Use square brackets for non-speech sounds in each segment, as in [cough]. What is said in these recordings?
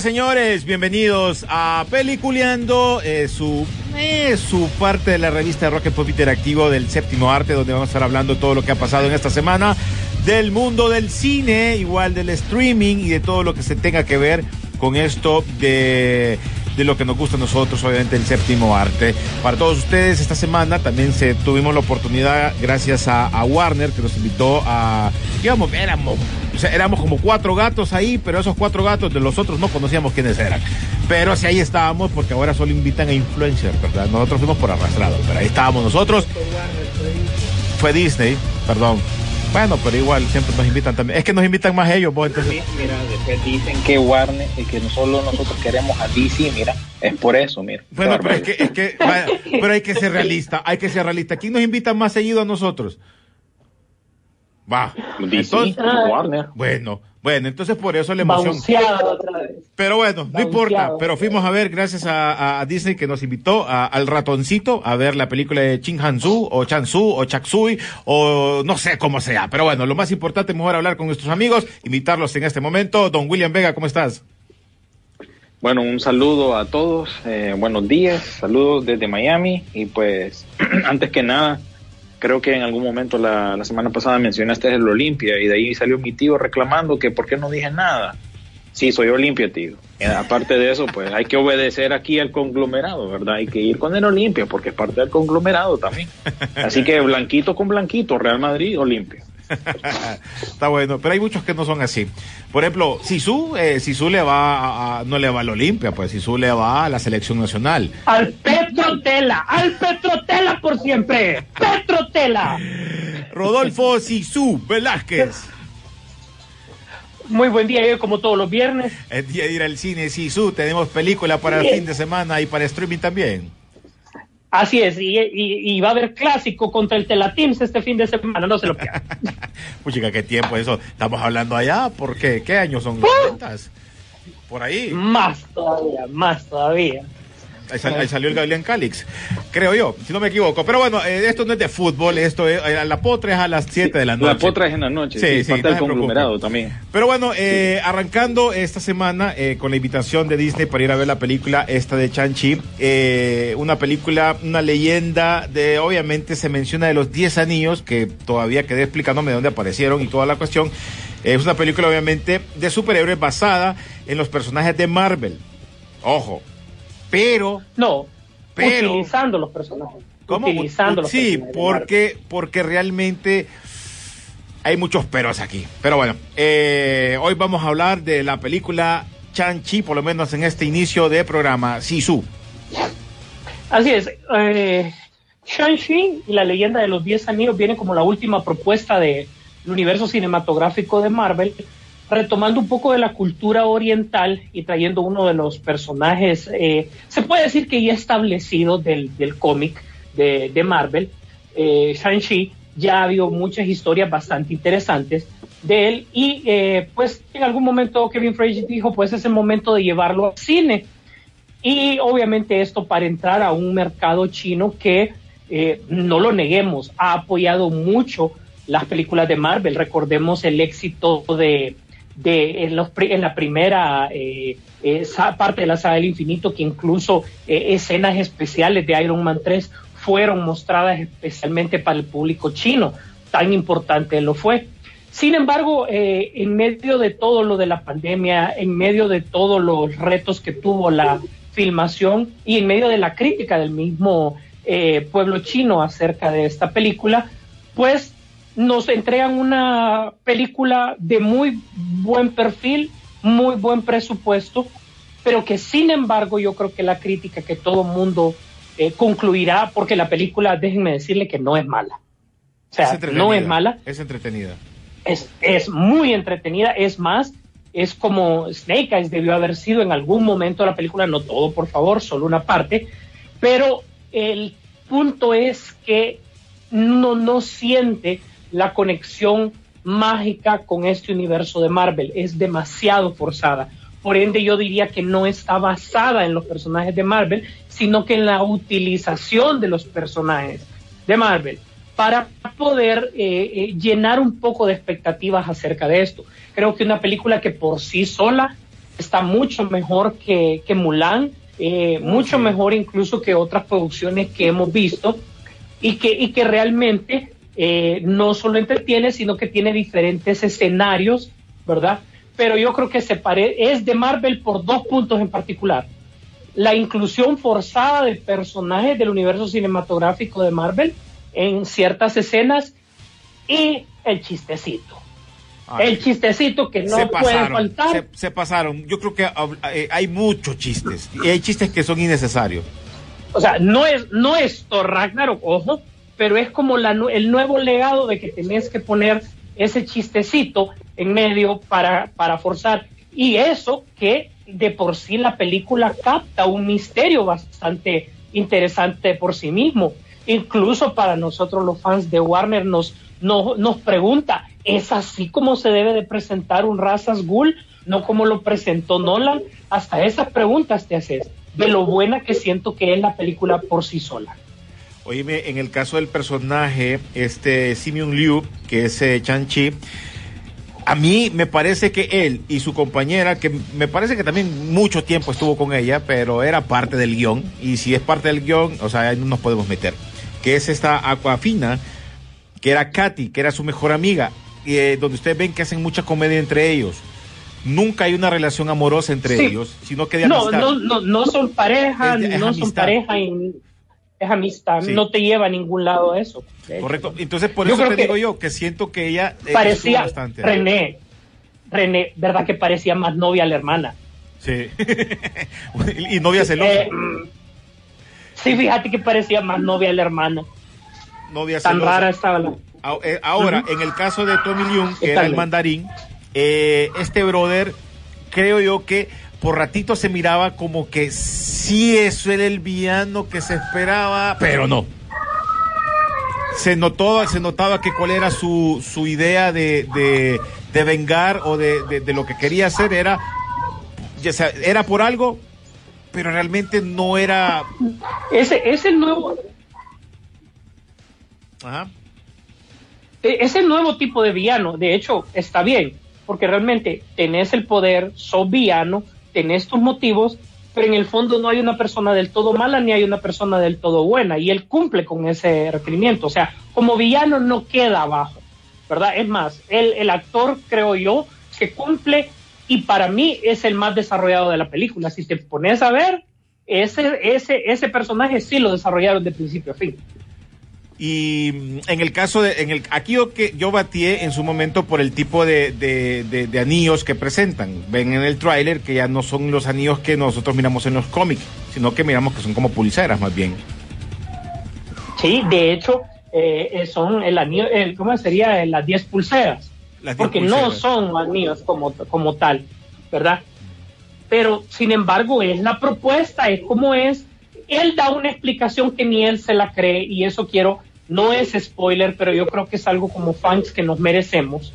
Señores. Bienvenidos a Peliculeando, eh, su, eh, su parte de la revista Rock and Pop Interactivo del séptimo arte, donde vamos a estar hablando de todo lo que ha pasado en esta semana, del mundo del cine, igual del streaming y de todo lo que se tenga que ver con esto de, de lo que nos gusta a nosotros, obviamente el séptimo arte. Para todos ustedes, esta semana también se, tuvimos la oportunidad, gracias a, Warner, que nos invitó a... Digamos, éramos, o sea, éramos como cuatro gatos ahí, pero esos cuatro gatos de los otros no conocíamos quiénes eran. Pero sí ahí estábamos, porque ahora solo invitan a influencers, ¿verdad? Nosotros fuimos por arrastrados, pero ahí estábamos nosotros. Fue Disney, perdón. Bueno, pero igual siempre nos invitan también. Es que nos invitan más ellos, vos, entonces. Mi- Mira, después dicen que Warner y que no solo nosotros queremos a DC, mira, es por eso, mira. Bueno, pero es que, es que, vaya, pero hay que ser realista, hay que ser realista. ¿Quién nos invita más seguido a nosotros? Va. DC, Entonces- Warner. bueno, bueno, entonces por eso la emoción. Otra vez. Pero bueno, no importa. Pero fuimos a ver, gracias a, a Disney que nos invitó a- al ratoncito a ver la película de Chin Hansu o Chansu o Chaksui o no sé cómo sea. Pero bueno, lo más importante es mejor hablar con nuestros amigos, invitarlos en este momento. Don William Vega, ¿cómo estás? Bueno, un saludo a todos, eh, buenos días, saludos desde Miami y pues [clears throat] antes que nada, creo que en algún momento la, la semana pasada mencionaste el Olimpia y de ahí salió mi tío reclamando que por qué no dije nada. Sí, soy Olimpia, tío. Eh, aparte de eso, pues hay que obedecer aquí al conglomerado, ¿verdad? Hay que ir con el Olimpia porque es parte del conglomerado también. Así que blanquito con blanquito, Real Madrid, Olimpia. [laughs] Está bueno, pero hay muchos que no son así. Por ejemplo, Sisu, eh, Sisu le va a- a- no le va al Olimpia, pues Sisu le va a la selección nacional. Al Petrotela, al Petrotela por siempre. Petrotela. Rodolfo Sisu Velázquez. Muy buen día, como todos los viernes. El día de ir al cine, Sisu, tenemos película para el fin de semana y para streaming también. Así es, y, y- y va a haber clásico contra el Telatims este fin de semana, no se lo pierdan. [laughs] Puchica, qué tiempo eso. Estamos hablando allá, ¿por qué? ¿Qué años son? ¡Uh! ¿90s? Por ahí. más todavía, más todavía. Ahí, sal- ahí salió el Gabriel Calix, creo yo, si no me equivoco. Pero bueno, eh, esto no es de fútbol, esto es, eh, la potra es a las 7 de la noche. La potra es en la noche, Sí, sí, parte no conglomerado también. Pero bueno, eh, arrancando esta semana eh, con la invitación de Disney para ir a ver la película esta de Chan-Chi, eh, una película, una leyenda de, obviamente se menciona de los 10 anillos, que todavía quedé explicándome de dónde aparecieron y toda la cuestión. Es una película obviamente de superhéroes basada en los personajes de Marvel. Ojo, pero... No, Pero- utilizando los personajes. ¿Cómo? Utilizando los Sí, personajes de porque, porque realmente hay muchos peros aquí. Pero bueno, eh, hoy vamos a hablar de la película Chan-Chi, por lo menos en este inicio de programa, Sisu. Así es. Eh, Shang-Chi y la leyenda de los 10 anillos viene como la última propuesta del universo cinematográfico de Marvel, retomando un poco de la cultura oriental y trayendo uno de los personajes, eh, se puede decir que ya establecido del, del cómic de, de Marvel, eh, Shang-Chi. Ya ha habido muchas historias bastante interesantes de él y eh, pues en algún momento Kevin Feige dijo pues es el momento de llevarlo al cine y obviamente esto para entrar a un mercado chino que, eh, no lo neguemos, ha apoyado mucho las películas de Marvel. Recordemos el éxito de, de en, los, en la primera eh, esa parte de la saga del infinito, que incluso eh, escenas especiales de Iron Man 3 fueron mostradas especialmente para el público chino. Tan importante lo fue. Sin embargo, eh, en medio de todo lo de la pandemia, en medio de todos los retos que tuvo la filmación y en medio de la crítica del mismo eh, pueblo chino acerca de esta película, pues nos entregan una película de muy buen perfil, muy buen presupuesto, pero que sin embargo yo creo que la crítica que todo mundo eh, concluirá, porque la película, déjenme decirle que no es mala. O sea, no es mala, Es entretenida. es, es muy entretenida, es más, es como Snake Eyes debió haber sido en algún momento de la película, no todo, por favor, solo una parte, pero el punto es que no, no siente la conexión mágica con este universo de Marvel, es demasiado forzada. Por ende, yo diría que no está basada en los personajes de Marvel, sino que en la utilización de los personajes de Marvel para poder eh, eh, llenar un poco de expectativas acerca de esto. Creo que una película que por sí sola está mucho mejor que, que Mulan, eh, mucho mejor incluso que otras producciones que hemos visto y que, y que realmente eh, no solo entretiene, sino que tiene diferentes escenarios, ¿verdad? Pero yo creo que se pare es de Marvel por dos puntos en particular. La inclusión forzada de personajes del universo cinematográfico de Marvel en ciertas escenas y el chistecito. Ay, el chistecito que no puede faltar. se, se pasaron. Yo creo que eh, hay muchos chistes y hay chistes que son innecesarios. O sea, no es, no es Thor Ragnarok, ojo, pero es como la, el nuevo legado de que tenés que poner ese chistecito en medio para, para forzar. Y eso que de por sí la película capta un misterio bastante interesante por sí mismo. Incluso para nosotros los fans de Warner nos, no- nos pregunta, ¿es así como se debe de presentar un Razas Ghoul? No como lo presentó Nolan. Hasta esas preguntas te haces de lo buena que siento que es la película por sí sola. Oíme, en el caso del personaje, este Simeon Liu, que es eh, Chan-Chi, a mí me parece que él y su compañera, que me parece que también mucho tiempo estuvo con ella, pero era parte del guion, y si es parte del guion, o sea, ahí no nos podemos meter, que es esta Aquafina, que era Katy, que era su mejor amiga, y, eh, donde ustedes ven que hacen mucha comedia entre ellos. Nunca hay una relación amorosa entre Sí. ellos, sino que de No, amistad. no, no, no son pareja, de- no son pareja, y- es amistad, Sí. no te lleva a ningún lado eso. Correcto. Entonces, por Yo eso te digo yo, que siento que ella eh, Parecía, bastante. René, René, ¿verdad que parecía más novia a la hermana? Sí. [laughs] y novia celosa. Eh, mm, sí, fíjate que parecía más novia a la hermana. novia Tan celosa. rara estaba la... A- eh, Ahora, en el caso de Tommy Leung, que era el mandarín, eh, este brother, creo yo que por ratito se miraba como que sí, eso era el villano que se esperaba, pero no. Se notó, se notaba que cuál era su, su idea de, de, de vengar o de, de- de lo que quería hacer era, ya sea, era por algo, pero realmente no era. Ese es el nuevo, Ajá. e- es el nuevo tipo de villano. De hecho, está bien, porque realmente tenés el poder, sos villano, tenés tus motivos, pero en el fondo no hay una persona del todo mala ni hay una persona del todo buena, y él cumple con ese requerimiento. O sea, como villano no queda abajo, ¿verdad? Es más, el, el actor, creo yo, que cumple y para mí es el más desarrollado de la película. Si te pones a ver, ese, ese, ese personaje sí lo desarrollaron de principio a fin. Y mm, en el caso de, en el, aquí yo que yo batié en su momento por el tipo de, de, de- de anillos que presentan. Ven en el tráiler que ya no son los anillos que nosotros miramos en los cómics, sino que miramos que son como pulseras más bien. Sí, de hecho, eh, eh, son el anillo, el, ¿cómo sería? Eh, Las 10 pulseras. Las porque no son anillos como, como tal, ¿verdad? Pero, sin embargo, es la propuesta, es como es. Él da una explicación que ni él se la cree, y eso quiero, no es spoiler, pero yo creo que es algo como fans que nos merecemos.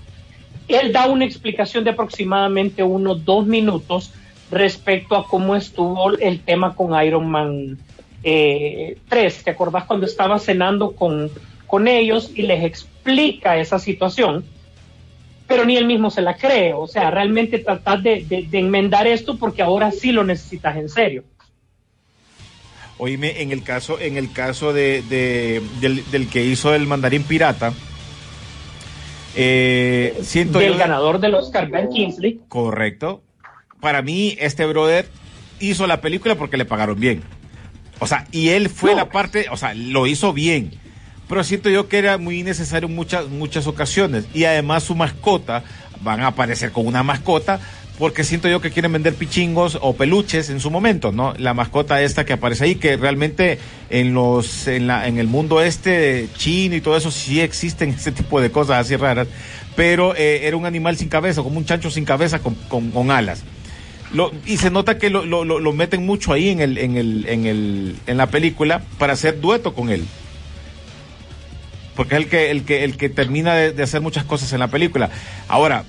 Él da una explicación de aproximadamente unos dos minutos respecto a cómo estuvo el tema con Iron Man eh, 3. ¿Te acordás cuando estaba cenando con, con ellos y les explica esa situación, pero ni él mismo se la cree. O sea, realmente tratar de, de- de enmendar esto porque ahora sí lo necesitas en serio. Oíme, en el caso, en el caso de, de- del, del que hizo el mandarín pirata, eh, siento Del yo- ganador del Oscar, Ben Kingsley. Correcto. Para mí, este brother hizo la película porque le pagaron bien. O sea, y él fue No. la parte, o sea, lo hizo bien. Pero siento yo que era muy necesario en muchas, muchas ocasiones. Y además su mascota, van a aparecer con una mascota, porque siento yo que quieren vender pichingos o peluches en su momento, ¿no? La mascota esta que aparece ahí, que realmente en los, en la, en el mundo este chino y todo eso sí existen [laughs] ese tipo de cosas así raras. Pero eh, era un animal sin cabeza, como un chancho sin cabeza con, con, alas. Y se nota que lo, lo, lo- meten mucho ahí en, el, en, el, en, el, en la película para hacer dueto con él. Porque es el que, el que, el que termina de hacer muchas cosas en la película. Ahora,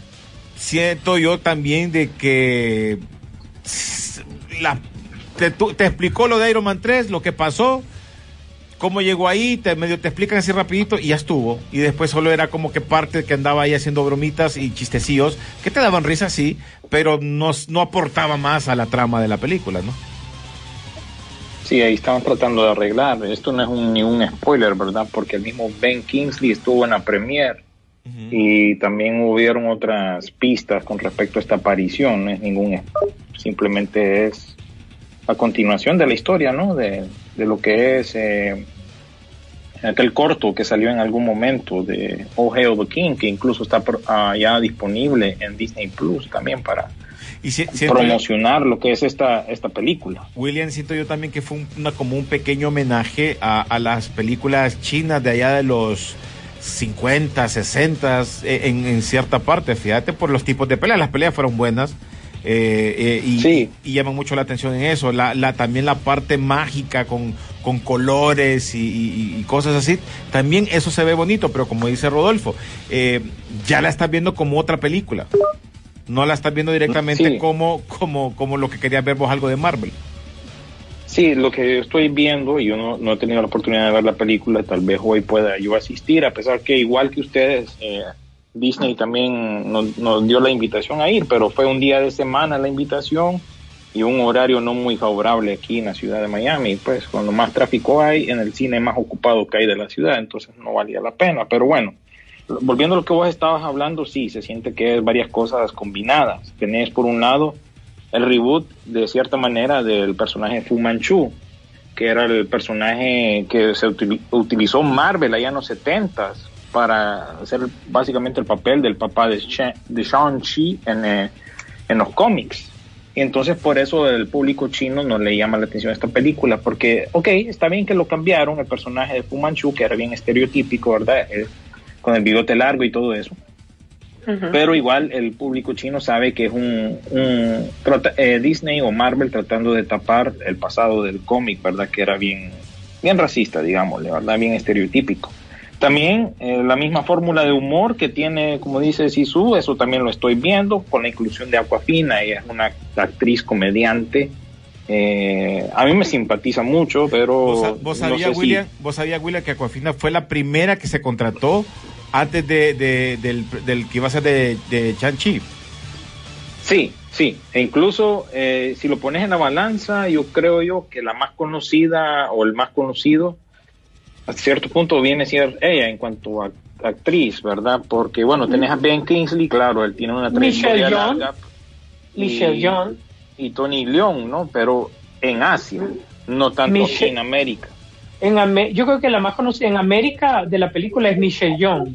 siento yo también de que te, te explicó lo de Iron Man 3, lo que pasó, cómo llegó ahí, te medio te explican así rapidito y ya estuvo. Y después solo era como que parte que andaba ahí haciendo bromitas y chistecillos que te daban risa, sí, pero no, no aportaba más a la trama de la película, ¿no? Sí, ahí estaban tratando de arreglar. Esto no es un, ni un spoiler, ¿verdad? Porque el mismo Ben Kingsley estuvo en la premiere y también hubieron otras pistas con respecto a esta aparición. No es ningún simplemente es a continuación de la historia, ¿no? De, de lo que es eh, aquel corto que salió en algún momento de Oh Hail the King, que incluso está por- ah, ya disponible en Disney Plus también para Y si- siento yo- promocionar lo que es esta, esta película. William, siento yo también que fue un- una, como un pequeño homenaje a, a las películas chinas de allá de los 50, 60, eh, en, en cierta parte, fíjate, por los tipos de peleas. Las peleas fueron buenas eh, eh, y, Sí. y llaman mucho la atención en eso. La, la, también la parte mágica con, con colores y, y- y cosas así, también eso se ve bonito, pero como dice Rodolfo, eh, ya la estás viendo como otra película. No la estás viendo directamente Sí. como, como, como lo que querías ver vos algo de Marvel. Sí, lo que estoy viendo, y yo no, no he tenido la oportunidad de ver la película, tal vez hoy pueda yo asistir, a pesar que igual que ustedes, eh, Disney también nos, nos dio la invitación a ir, pero fue un día de semana la invitación y un horario no muy favorable aquí en la ciudad de Miami. Pues cuando más tráfico hay, en el cine más ocupado que hay de la ciudad, entonces no valía la pena. Pero bueno, volviendo a lo que vos estabas hablando, sí, se siente que es varias cosas combinadas. Tenés por un lado el reboot de cierta manera del personaje Fu Manchu, que era el personaje que se util- utilizó Marvel allá en los 70 para hacer básicamente el papel del papá de, Shang-Chi en, eh, en los cómics. Y entonces por eso el público chino no le llama la atención a esta película, porque, ok, está bien que lo cambiaron, el personaje de Fu Manchu, que era bien estereotípico, ¿verdad? Eh, con el bigote largo y todo eso pero igual el público chino sabe que es un, un trata- eh, Disney o Marvel tratando de tapar el pasado del cómic, ¿verdad? Que era bien, bien racista, digámosle, ¿verdad? Bien estereotípico. También eh, la misma fórmula de humor que tiene, como dice Sisu, eso también lo estoy viendo con la inclusión de Aquafina, ella es una actriz comediante. Eh, a mí me simpatiza mucho, pero ¿Vos, vos no sabías, si- William, vos sabías, William, que Aquafina fue la primera que se contrató antes de, de- del, del que iba a ser de, de Chan-Chi? Sí, sí. E incluso eh, si lo pones en la balanza, yo creo yo que la más conocida o el más conocido, a cierto punto viene a ser ella en cuanto a actriz, ¿verdad? Porque, bueno, tenés a Ben Kingsley, claro, él tiene una Michelle trayectoria Yeoh. larga. Michelle y-. Y Tony León, ¿no? Pero en Asia, no tanto Michelle- en América. En yo creo que la más conocida en América de la película es Michelle Young.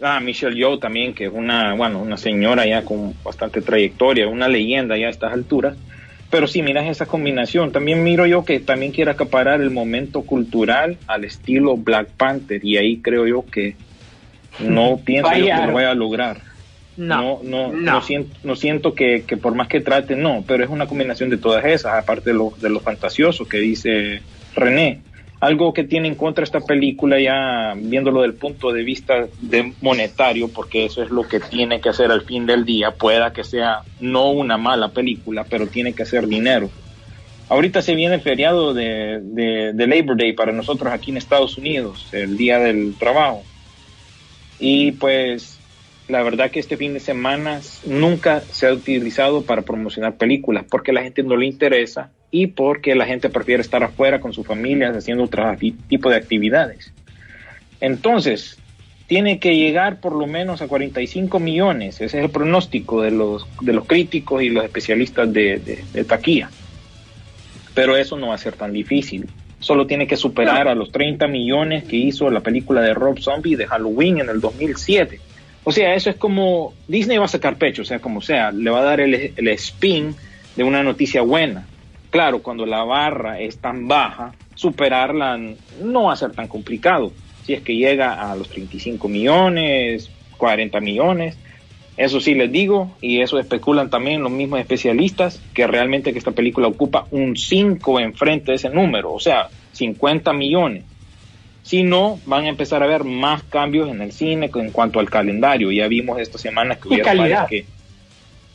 Ah, Michelle Yeoh también, que es una, bueno, una señora ya con bastante trayectoria, una leyenda ya a estas alturas. Pero sí, miras esa combinación. También miro yo que también quiere acaparar el momento cultural al estilo Black Panther y ahí creo yo que no [laughs] pienso yo que lo vaya a lograr. No, no, no, no. no siento, no siento que, que por más que trate, no, pero es una combinación de todas esas, aparte de lo, de lo fantasioso que dice René. Algo que tiene en contra esta película, ya viéndolo del punto de vista de monetario, porque eso es lo que tiene que hacer al fin del día, pueda que sea no una mala película, pero tiene que hacer dinero. Ahorita se viene el feriado de, de, de Labor Day para nosotros aquí en Estados Unidos, el Día del Trabajo. Y pues la verdad que este fin de semana nunca se ha utilizado para promocionar películas porque a la gente no le interesa y porque la gente prefiere estar afuera con sus familias haciendo otro tipo de actividades. Entonces, tiene que llegar por lo menos a 45 millones. Ese es el pronóstico de los, de los críticos y los especialistas de, de- de taquilla. Pero eso no va a ser tan difícil. Solo tiene que superar a los 30 millones que hizo la película de Rob Zombie de Halloween en el 2007. O sea, eso es como Disney va a sacar pecho, o sea, como sea, le va a dar el, el spin de una noticia buena. Claro, cuando la barra es tan baja, superarla no va a ser tan complicado. Si es que llega a los 35 millones, 40 millones, eso sí les digo, y eso especulan también los mismos especialistas, que realmente que esta película ocupa un 5 enfrente de ese número, o sea, 50 millones. Si no, van a empezar a ver más cambios en el cine en cuanto al calendario. Ya vimos esta semana que Y hubieron calidad. que...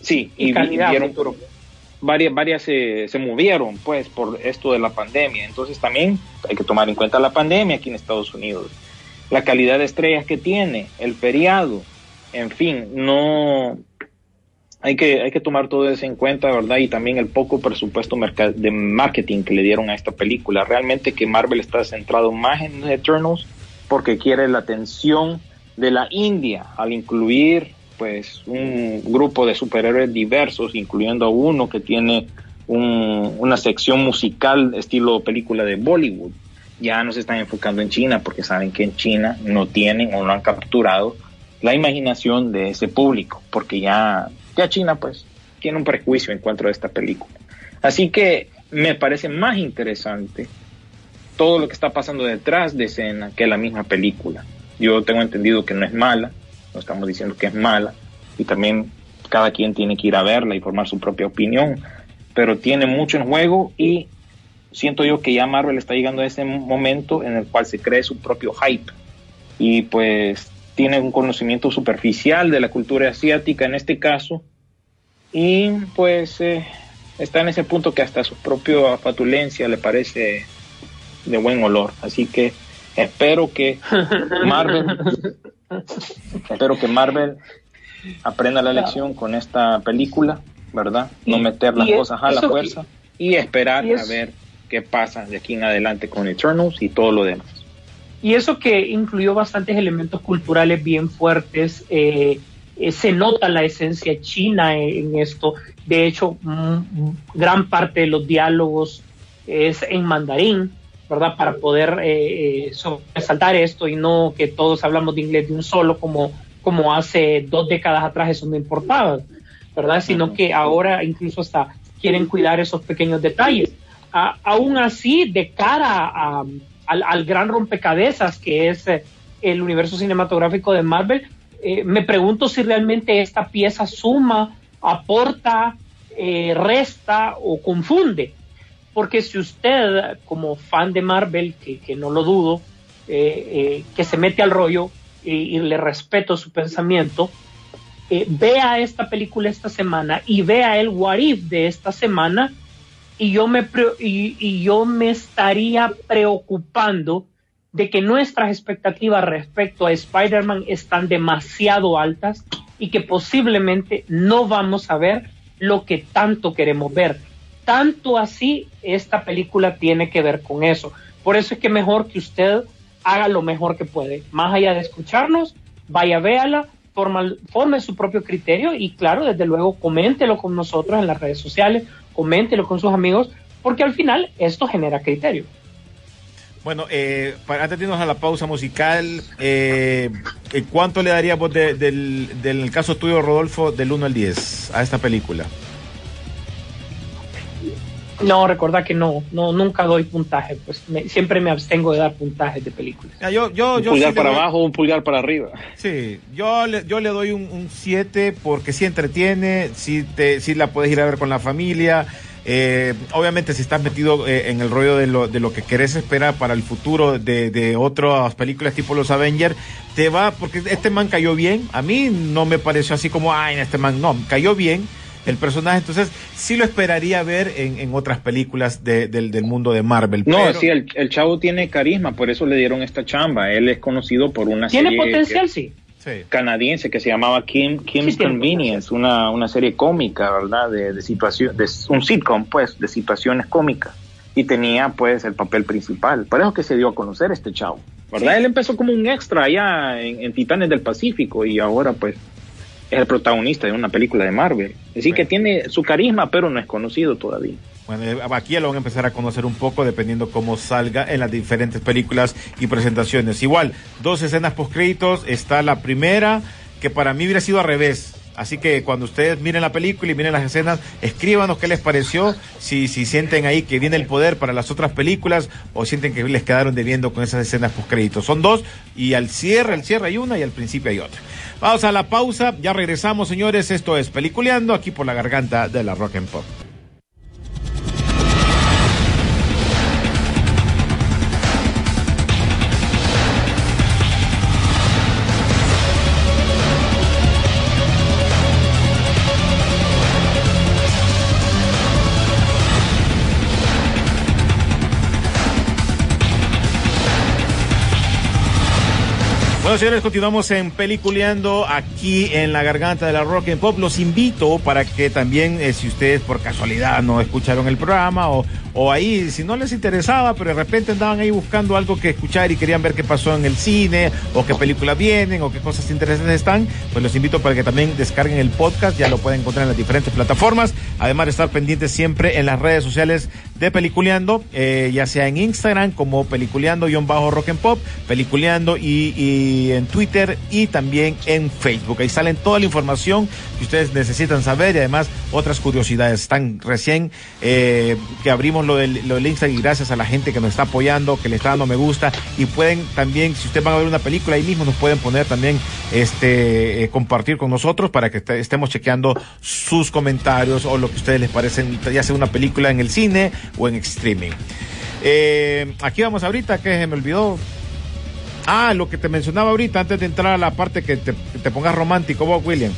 Sí, Y y, calidad, vieron. Varias, varias se, se movieron pues por esto de la pandemia. Entonces también hay que tomar en cuenta la pandemia aquí en Estados Unidos. La calidad de estrellas que tiene, el feriado, en fin, no hay que, hay que tomar todo eso en cuenta, ¿verdad? Y también el poco presupuesto de marketing que le dieron a esta película. Realmente que Marvel está centrado más en Eternals porque quiere la atención de la India al incluir pues un grupo de superhéroes diversos, incluyendo uno que tiene un- una sección musical estilo película de Bollywood. Ya no se están enfocando en China porque saben que en China no tienen o no han capturado la imaginación de ese público, porque ya, ya China pues tiene un prejuicio en cuanto a esta película. Así que me parece más interesante todo lo que está pasando detrás de escena que la misma película. Yo tengo entendido que no es mala, no estamos diciendo que es mala, y también cada quien tiene que ir a verla y formar su propia opinión, pero tiene mucho en juego y siento yo que ya Marvel está llegando a ese momento en el cual se cree su propio hype. Y pues tiene un conocimiento superficial de la cultura asiática en este caso y pues eh, está en ese punto que hasta su propia fatulencia le parece de buen olor. Así que espero que [laughs] Marvel espero que Marvel aprenda la lección con esta película verdad no meter las cosas a la fuerza y esperar a ver qué pasa de aquí en adelante con Eternals y todo lo demás. Y eso que incluyó bastantes elementos culturales bien fuertes, eh, eh, se nota la esencia china en, en esto. De hecho, mm, gran parte de los diálogos es en mandarín, ¿verdad? Para poder eh, eh, sobresaltar esto y no que todos hablamos de inglés de un solo como, como hace dos décadas atrás eso no importaba, ¿verdad? Sino que ahora incluso hasta quieren cuidar esos pequeños detalles. A- aún así, de cara a- al, al gran rompecabezas que es eh, el universo cinematográfico de Marvel, eh, me pregunto si realmente esta pieza suma, aporta, eh, resta o confunde. Porque si usted, como fan de Marvel, que, no lo dudo, eh, eh, que se mete al rollo y, le respeto su pensamiento, eh, vea esta película esta semana y vea el What If de esta semana y yo me y, y yo me estaría preocupando de que nuestras expectativas respecto a Spider-Man están demasiado altas y que posiblemente no vamos a ver lo que tanto queremos ver. Tanto así, esta película tiene que ver con eso. Por eso es que mejor que usted haga lo mejor que puede. Más allá de escucharnos, vaya, véala, forma, forme su propio criterio y claro, desde luego, coméntelo con nosotros en las redes sociales, coméntelo con sus amigos, porque al final esto genera criterio. Bueno, eh, para, antes de irnos a la pausa musical, eh, eh, ¿cuánto le darías vos de- del, del caso tuyo, Rodolfo, del 1 al 10 a esta película? No, recordad que no, no, nunca doy puntaje, pues me- siempre me abstengo de dar puntajes de películas. Ya, yo, yo, un yo pulgar sí para doy- abajo, un pulgar para arriba. Sí, yo le, yo le doy un 7 porque sí entretiene, sí, te, sí la puedes ir a ver con la familia. eh, obviamente si estás metido eh, en el rollo de lo, de lo que querés esperar para el futuro de, de otras películas tipo los Avengers, te va, porque este man cayó bien, a mí no me pareció así como, ay, este man, no, cayó bien. El personaje. Entonces, sí lo esperaría ver en, en otras películas de- del, del mundo de Marvel. No, pero- sí, el, el chavo tiene carisma, por eso le dieron esta chamba. Él es conocido por una Tiene serie potencial, que- sí. sí. canadiense que se llamaba Kim, Kim's Sí, tiene Convenience, una, una serie cómica, ¿verdad? De, de situación, de un sitcom, pues, de situaciones cómicas. Y tenía, pues, el papel principal. Por eso que se dio a conocer este chavo, ¿verdad? Él empezó como un extra allá en, en Titanes del Pacífico y ahora, pues, es el protagonista de una película de Marvel. Así Sí. que tiene su carisma, pero no es conocido todavía. Bueno, eh, aquí ya lo van a empezar a conocer un poco dependiendo cómo salga en las diferentes películas y presentaciones. Igual, dos escenas post créditos. Está la primera, que para mí hubiera sido al revés. Así que cuando ustedes miren la película y miren las escenas, escríbanos qué les pareció, si, si sienten ahí que viene el poder para las otras películas o sienten que les quedaron debiendo con esas escenas post créditos. Son dos y al cierre, al cierre hay una y al principio hay otra. Vamos a la pausa, ya regresamos señores, esto es Peliculeando aquí por la garganta de la Rock and Pop. Bueno, señores, continuamos en Peliculeando aquí en la garganta de la Rock and Pop. Los invito para que también, eh, si ustedes por casualidad no escucharon el programa o, o ahí, si no les interesaba, pero de repente andaban ahí buscando algo que escuchar y querían ver qué pasó en el cine o qué películas vienen o qué cosas interesantes están, pues los invito para que también descarguen el podcast. Ya lo pueden encontrar en las diferentes plataformas. Además de estar pendientes siempre en las redes sociales de Peliculeando, eh, ya sea en Instagram como Peliculeando-Rock and Pop, Peliculeando y, en Twitter y también en Facebook. Ahí salen toda la información que ustedes necesitan saber y además otras curiosidades. Están recién eh, que abrimos lo del, Instagram y gracias a la gente que nos está apoyando, que le está dando me gusta y pueden también, si ustedes van a ver una película ahí mismo, nos pueden poner también este eh, compartir con nosotros para que este- estemos chequeando sus comentarios o lo que ustedes les parecen, ya sea una película en el cine o en streaming. Eh, aquí vamos ahorita, que se me olvidó. Ah, lo que te mencionaba ahorita, antes de entrar a la parte que te, pongas romántico, vos, William.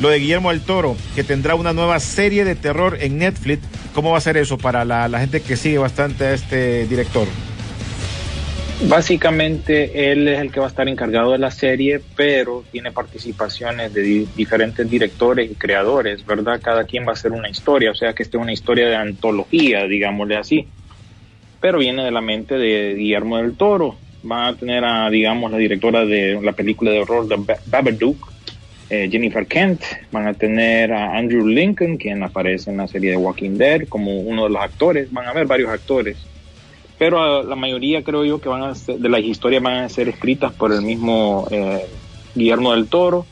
Lo de Guillermo del Toro, que tendrá una nueva serie de terror en Netflix. ¿Cómo va a ser eso para la, la gente que sigue bastante a este director? Básicamente él es el que va a estar encargado de la serie, pero tiene participaciones de di- diferentes directores y creadores, ¿verdad? Cada quien va a hacer una historia, o sea que esta es una historia de antología, digámosle así. Pero viene de la mente de Guillermo del Toro. Va a tener a, digamos, la directora de la película de horror de Ba- Babadook, eh, Jennifer Kent. Van a tener a Andrew Lincoln, quien aparece en la serie de Walking Dead como uno de los actores. Van a haber varios actores pero ah, la mayoría creo yo que van a de las historias van a ser escritas por el mismo eh, Guillermo del Toro.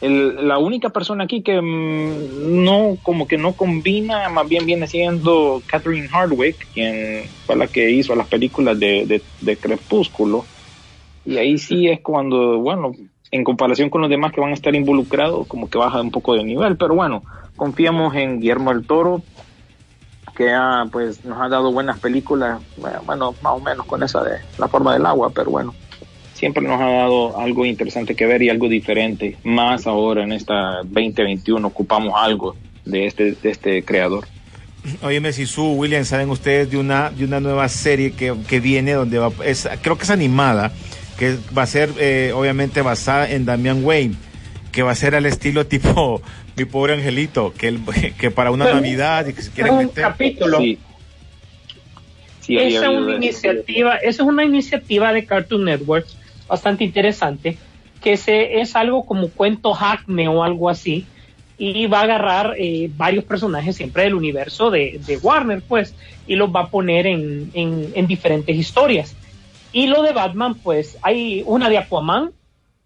El- la única persona aquí que mm, no como que no combina, más bien viene siendo Catherine Hardwick, quien fue la que hizo las películas de, de, de Crepúsculo. Y ahí sí es cuando, bueno, en comparación con los demás que van a estar involucrados, como que baja un poco de nivel. Pero bueno, confiamos en Guillermo del Toro, que ha, pues, nos ha dado buenas películas, bueno, más o menos con esa de la forma del agua, pero bueno, siempre nos ha dado algo interesante que ver y algo diferente. Más ahora en esta 2021 ocupamos algo de este, de este creador. Oye, Sisu, William, ¿saben ustedes de una, de una nueva serie que, que viene donde va, es, creo que es animada, que va a ser eh, obviamente basada en Damian Wayne, que va a ser al estilo tipo [laughs] Mi Pobre Angelito, que, él- [laughs] que para una Navidad y que se quieren un meter. capítulo. Sí. Sí, había esa es una iniciativa, esa es una iniciativa de Cartoon Network bastante interesante, que se, es algo como cuento Hackme o algo así, y va a agarrar eh, varios personajes siempre del universo de, de Warner, pues, y los va a poner en, en, en diferentes historias. Y lo de Batman, pues, hay una de Aquaman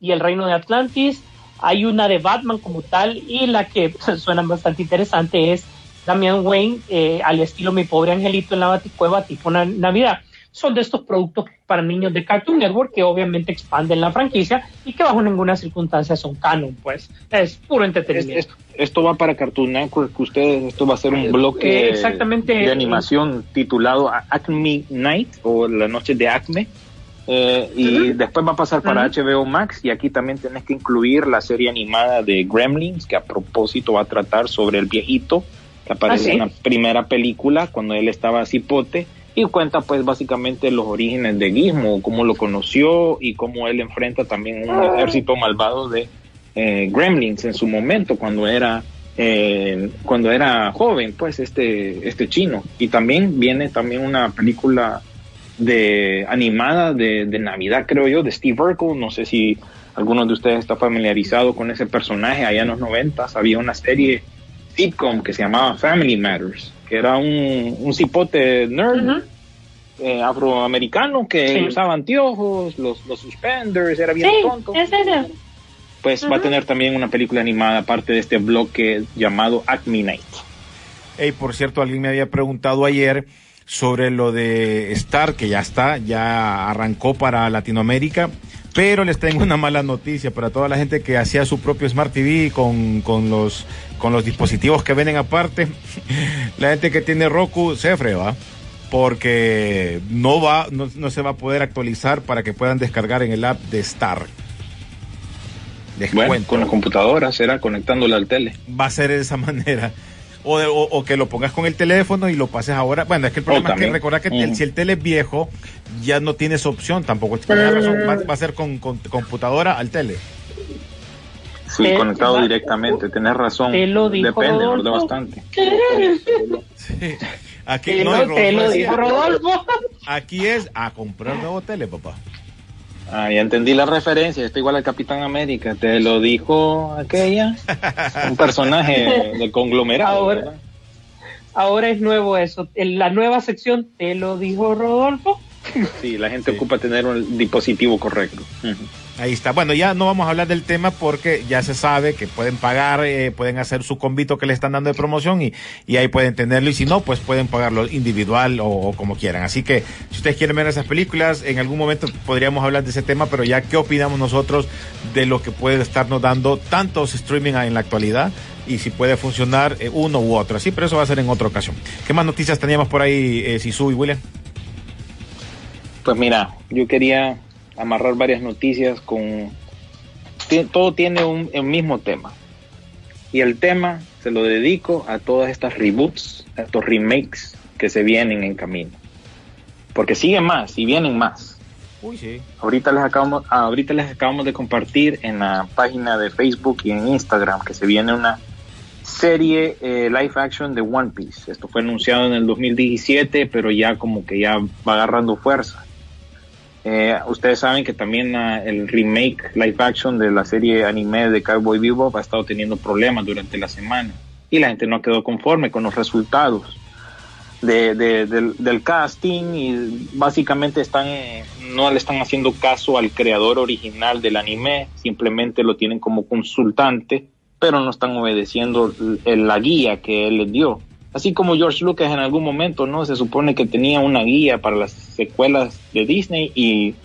y el Reino de Atlantis, hay una de Batman como tal, y la que [laughs] suena bastante interesante es Damian Wayne eh, al estilo Mi Pobre Angelito en la Baticueva tipo na- Navidad. Son de estos productos para niños de Cartoon Network que obviamente expanden la franquicia y que bajo ninguna circunstancia son canon, pues. Es puro entretenimiento. es- esto va para Cartoon Network, ustedes, esto va a ser un bloque Eh, exactamente. de animación titulado Acme Night o la noche de Acme. Eh, y después va a pasar para HBO Max y aquí también tenés que incluir la serie animada de Gremlins que a propósito va a tratar sobre el viejito que aparece ¿Ah, sí? en la primera película cuando él estaba cipote y cuenta pues básicamente los orígenes de Gizmo, cómo lo conoció y cómo él enfrenta también un ejército malvado de eh, Gremlins en su momento cuando era eh, cuando era joven pues este este chino. Y también viene también una película de animada de, de Navidad, creo yo, de Steve Urkel. No sé si alguno de ustedes está familiarizado con ese personaje. Allá en los noventas había una serie sitcom que se llamaba Family Matters, que era un, un cipote nerd eh, afroamericano que Sí. usaba anteojos, los, los suspenders, era bien Sí, tonto. es ese. Pues va a tener también una película animada aparte de este bloque llamado Acme Night. Hey, por cierto, alguien me había preguntado ayer sobre lo de Star, que ya está, ya arrancó para Latinoamérica, pero les tengo una mala noticia para toda la gente que hacía su propio Smart TV con, con los con los dispositivos que venden aparte. [laughs] La gente que tiene Roku se freba porque no va no, no se va a poder actualizar para que puedan descargar en el app de Star. Les Bueno, cuento. con la computadora será conectándola al tele. va a ser de esa [laughs] manera. O, de- o, o que lo pongas con el teléfono y lo pases ahora. Bueno, es que el problema es que recordar que el- Mm. si el tele es viejo, ya no tienes opción tampoco. Razón, va, va a ser con, con computadora al tele. Sí, conectado va- directamente, tenés razón. te lo dijo Depende, ¿verdad? Bastante. [laughs] Sí. Aquí, Te no, lo- Rodolfo te lo dijo Rodolfo. aquí es a comprar nuevo tele, papá. Ah, ya entendí la referencia, está igual al Capitán América, te lo dijo aquella, [laughs] un personaje del conglomerado, Ahora- ¿verdad? Ahora es nuevo eso. En la nueva sección, te lo dijo Rodolfo. Sí, la gente Sí. ocupa tener un dispositivo correcto. Ujú. Ahí está. Bueno, ya no vamos a hablar del tema porque ya se sabe que pueden pagar, eh, pueden hacer su convito que le están dando de promoción y, y ahí pueden tenerlo. Y si no, pues pueden pagarlo individual o, como quieran. Así que si ustedes quieren ver esas películas, en algún momento podríamos hablar de ese tema, pero ya qué opinamos nosotros de lo que puede estarnos dando tantos streaming en la actualidad y si puede funcionar eh, uno u otro. Así, pero eso va a ser en otra ocasión. ¿Qué más noticias teníamos por ahí, eh, Sisu y William? Pues mira, yo quería amarrar varias noticias con... Todo tiene un, el mismo tema. Y el tema se lo dedico a todas estas reboots, a estos remakes que se vienen en camino. Porque siguen más y vienen más. Uy, sí. Ahorita les acabamos, ah, ahorita les acabamos de compartir en la página de Facebook y en Instagram que se viene una serie eh, live action de One Piece. Esto fue anunciado en el 2017, pero ya como que ya va agarrando fuerza. Eh, ustedes saben que también ah, el remake live action de la serie anime de Cowboy Bebop ha estado teniendo problemas durante la semana y la gente no quedó conforme con los resultados de, de- del, casting y básicamente están no le están haciendo caso al creador original del anime, simplemente lo tienen como consultante, pero no están obedeciendo la guía que él les dio. Así como George Lucas en algún momento, ¿no? Se supone que tenía una guía para las secuelas de Disney y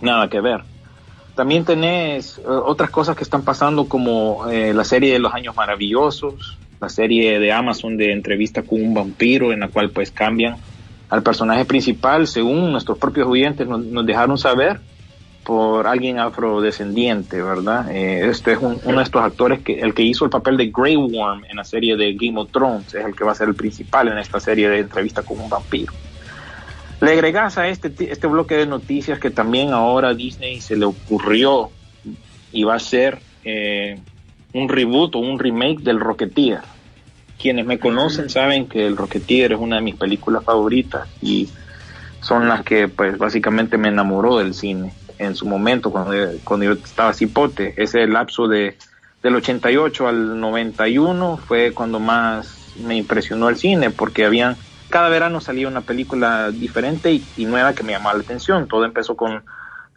nada que ver. También tenés eh, otras cosas que están pasando como eh, la serie de los años maravillosos, la serie de Amazon de entrevista con un vampiro en la cual pues cambian al personaje principal según nuestros propios oyentes nos, nos dejaron saber por alguien afrodescendiente, ¿verdad? Eh, este es un- uno de estos actores que el que hizo el papel de Grey Worm en la serie de Game of Thrones es el que va a ser el principal en esta serie de entrevista con un vampiro. Le agregas a este, este bloque de noticias que también ahora a Disney se le ocurrió y va a ser eh, un reboot o un remake del Rocketeer. Quienes me conocen saben que el Rocketeer es una de mis películas favoritas y son las que pues básicamente me enamoró del cine en su momento cuando, yo estaba cipote. Ese lapso de, del 88 al 91 fue cuando más me impresionó el cine porque habían cada verano salía una película diferente y, y nueva que me llamaba la atención. Todo empezó con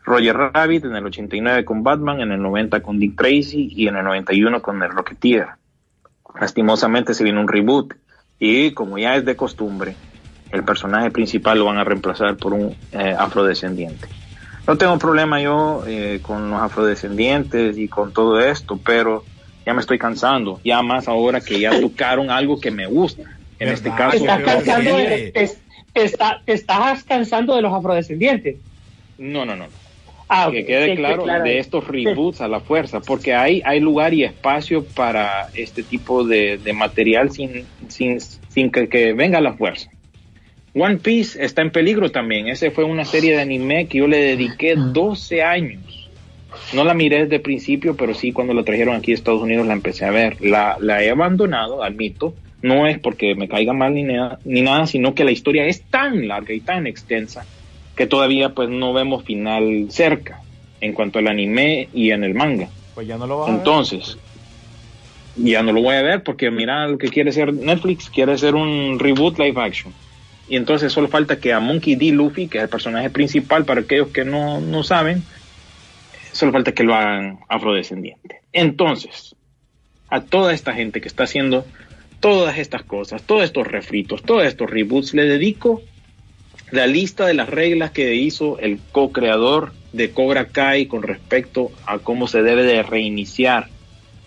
Roger Rabbit, en el 89 con Batman, en el 90 con Dick Tracy y en el 91 con el Rocketeer. Lastimosamente se vino un reboot y como ya es de costumbre, el personaje principal lo van a reemplazar por un eh, afrodescendiente. No tengo problema yo eh, con los afrodescendientes y con todo esto, pero ya me estoy cansando, ya más ahora que ya tocaron algo que me gusta. En este caso, estás, cansando sí. de, te, te está- te estás cansando de los afrodescendientes. No, no, no. Ah, que quede que- que claro claro. de estos reboots a la fuerza, porque hay, hay lugar y espacio para este tipo de, de material sin, sin, sin que, que venga a la fuerza. One Piece está en peligro también. Ese fue una serie de anime que yo le dediqué 12 años. No la miré desde el principio, pero sí cuando la trajeron aquí a Estados Unidos la empecé a ver. La, la he abandonado, admito. No es porque me caiga mal ni nada, ni nada, sino que la historia es tan larga y tan extensa que todavía pues no vemos final cerca en cuanto al anime y en el manga. Pues ya no lo vas a ver. Entonces, ya no lo voy a ver porque mira lo que quiere hacer Netflix, quiere hacer un reboot live action. Y entonces solo falta que a Monkey D. Luffy, que es el personaje principal para aquellos que no, no saben, solo falta que lo hagan afrodescendiente. Entonces, a toda esta gente que está haciendo todas estas cosas, todos estos refritos, todos estos reboots, le dedico la lista de las reglas que hizo el co-creador de Cobra Kai con respecto a cómo se debe de reiniciar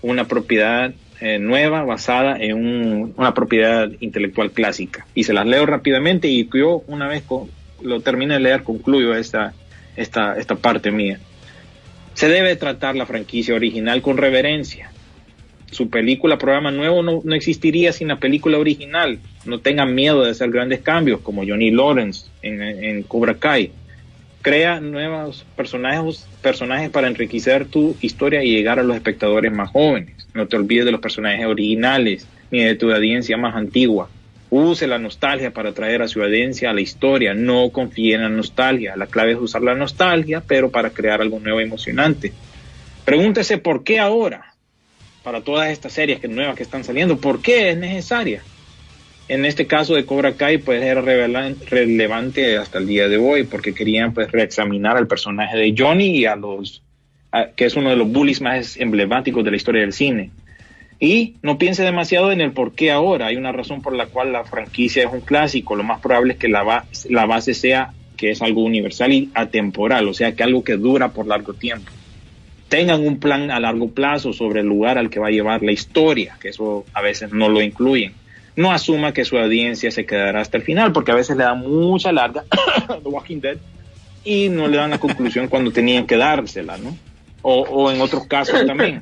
una propiedad eh, nueva basada en un- una propiedad intelectual clásica. Y se las leo rápidamente y yo una vez co- lo termine de leer concluyo esta, esta, esta parte mía. Se debe tratar la franquicia original con reverencia. Su película, programa nuevo no, no existiría sin la película original. No tengan miedo de hacer grandes cambios como Johnny Lawrence en, en Cobra Kai. Crea nuevos personajes, personajes para enriquecer tu historia y llegar a los espectadores más jóvenes. No te olvides de los personajes originales ni de tu audiencia más antigua. Use la nostalgia para traer a su audiencia a la historia. No confíe en la nostalgia. La clave es usar la nostalgia, pero para crear algo nuevo y emocionante. Pregúntese por qué ahora, para todas estas series que nuevas que están saliendo, por qué es necesaria. En este caso de Cobra Kai, pues era relevante hasta el día de hoy, porque querían pues reexaminar al personaje de Johnny y a los, que es uno de los bullies más emblemáticos de la historia del cine. Y no piense demasiado en el por qué ahora. Hay una razón por la cual la franquicia es un clásico. Lo más probable es que la, ba- la base sea que es algo universal y atemporal, o sea, que algo que dura por largo tiempo. Tengan un plan a largo plazo sobre el lugar al que va a llevar la historia, que eso a veces no lo incluyen. No asuma que su audiencia se quedará hasta el final, porque a veces le dan mucha larga, [coughs] The Walking Dead, y no le dan la conclusión cuando tenían que dársela, ¿no? O, o en otros casos también.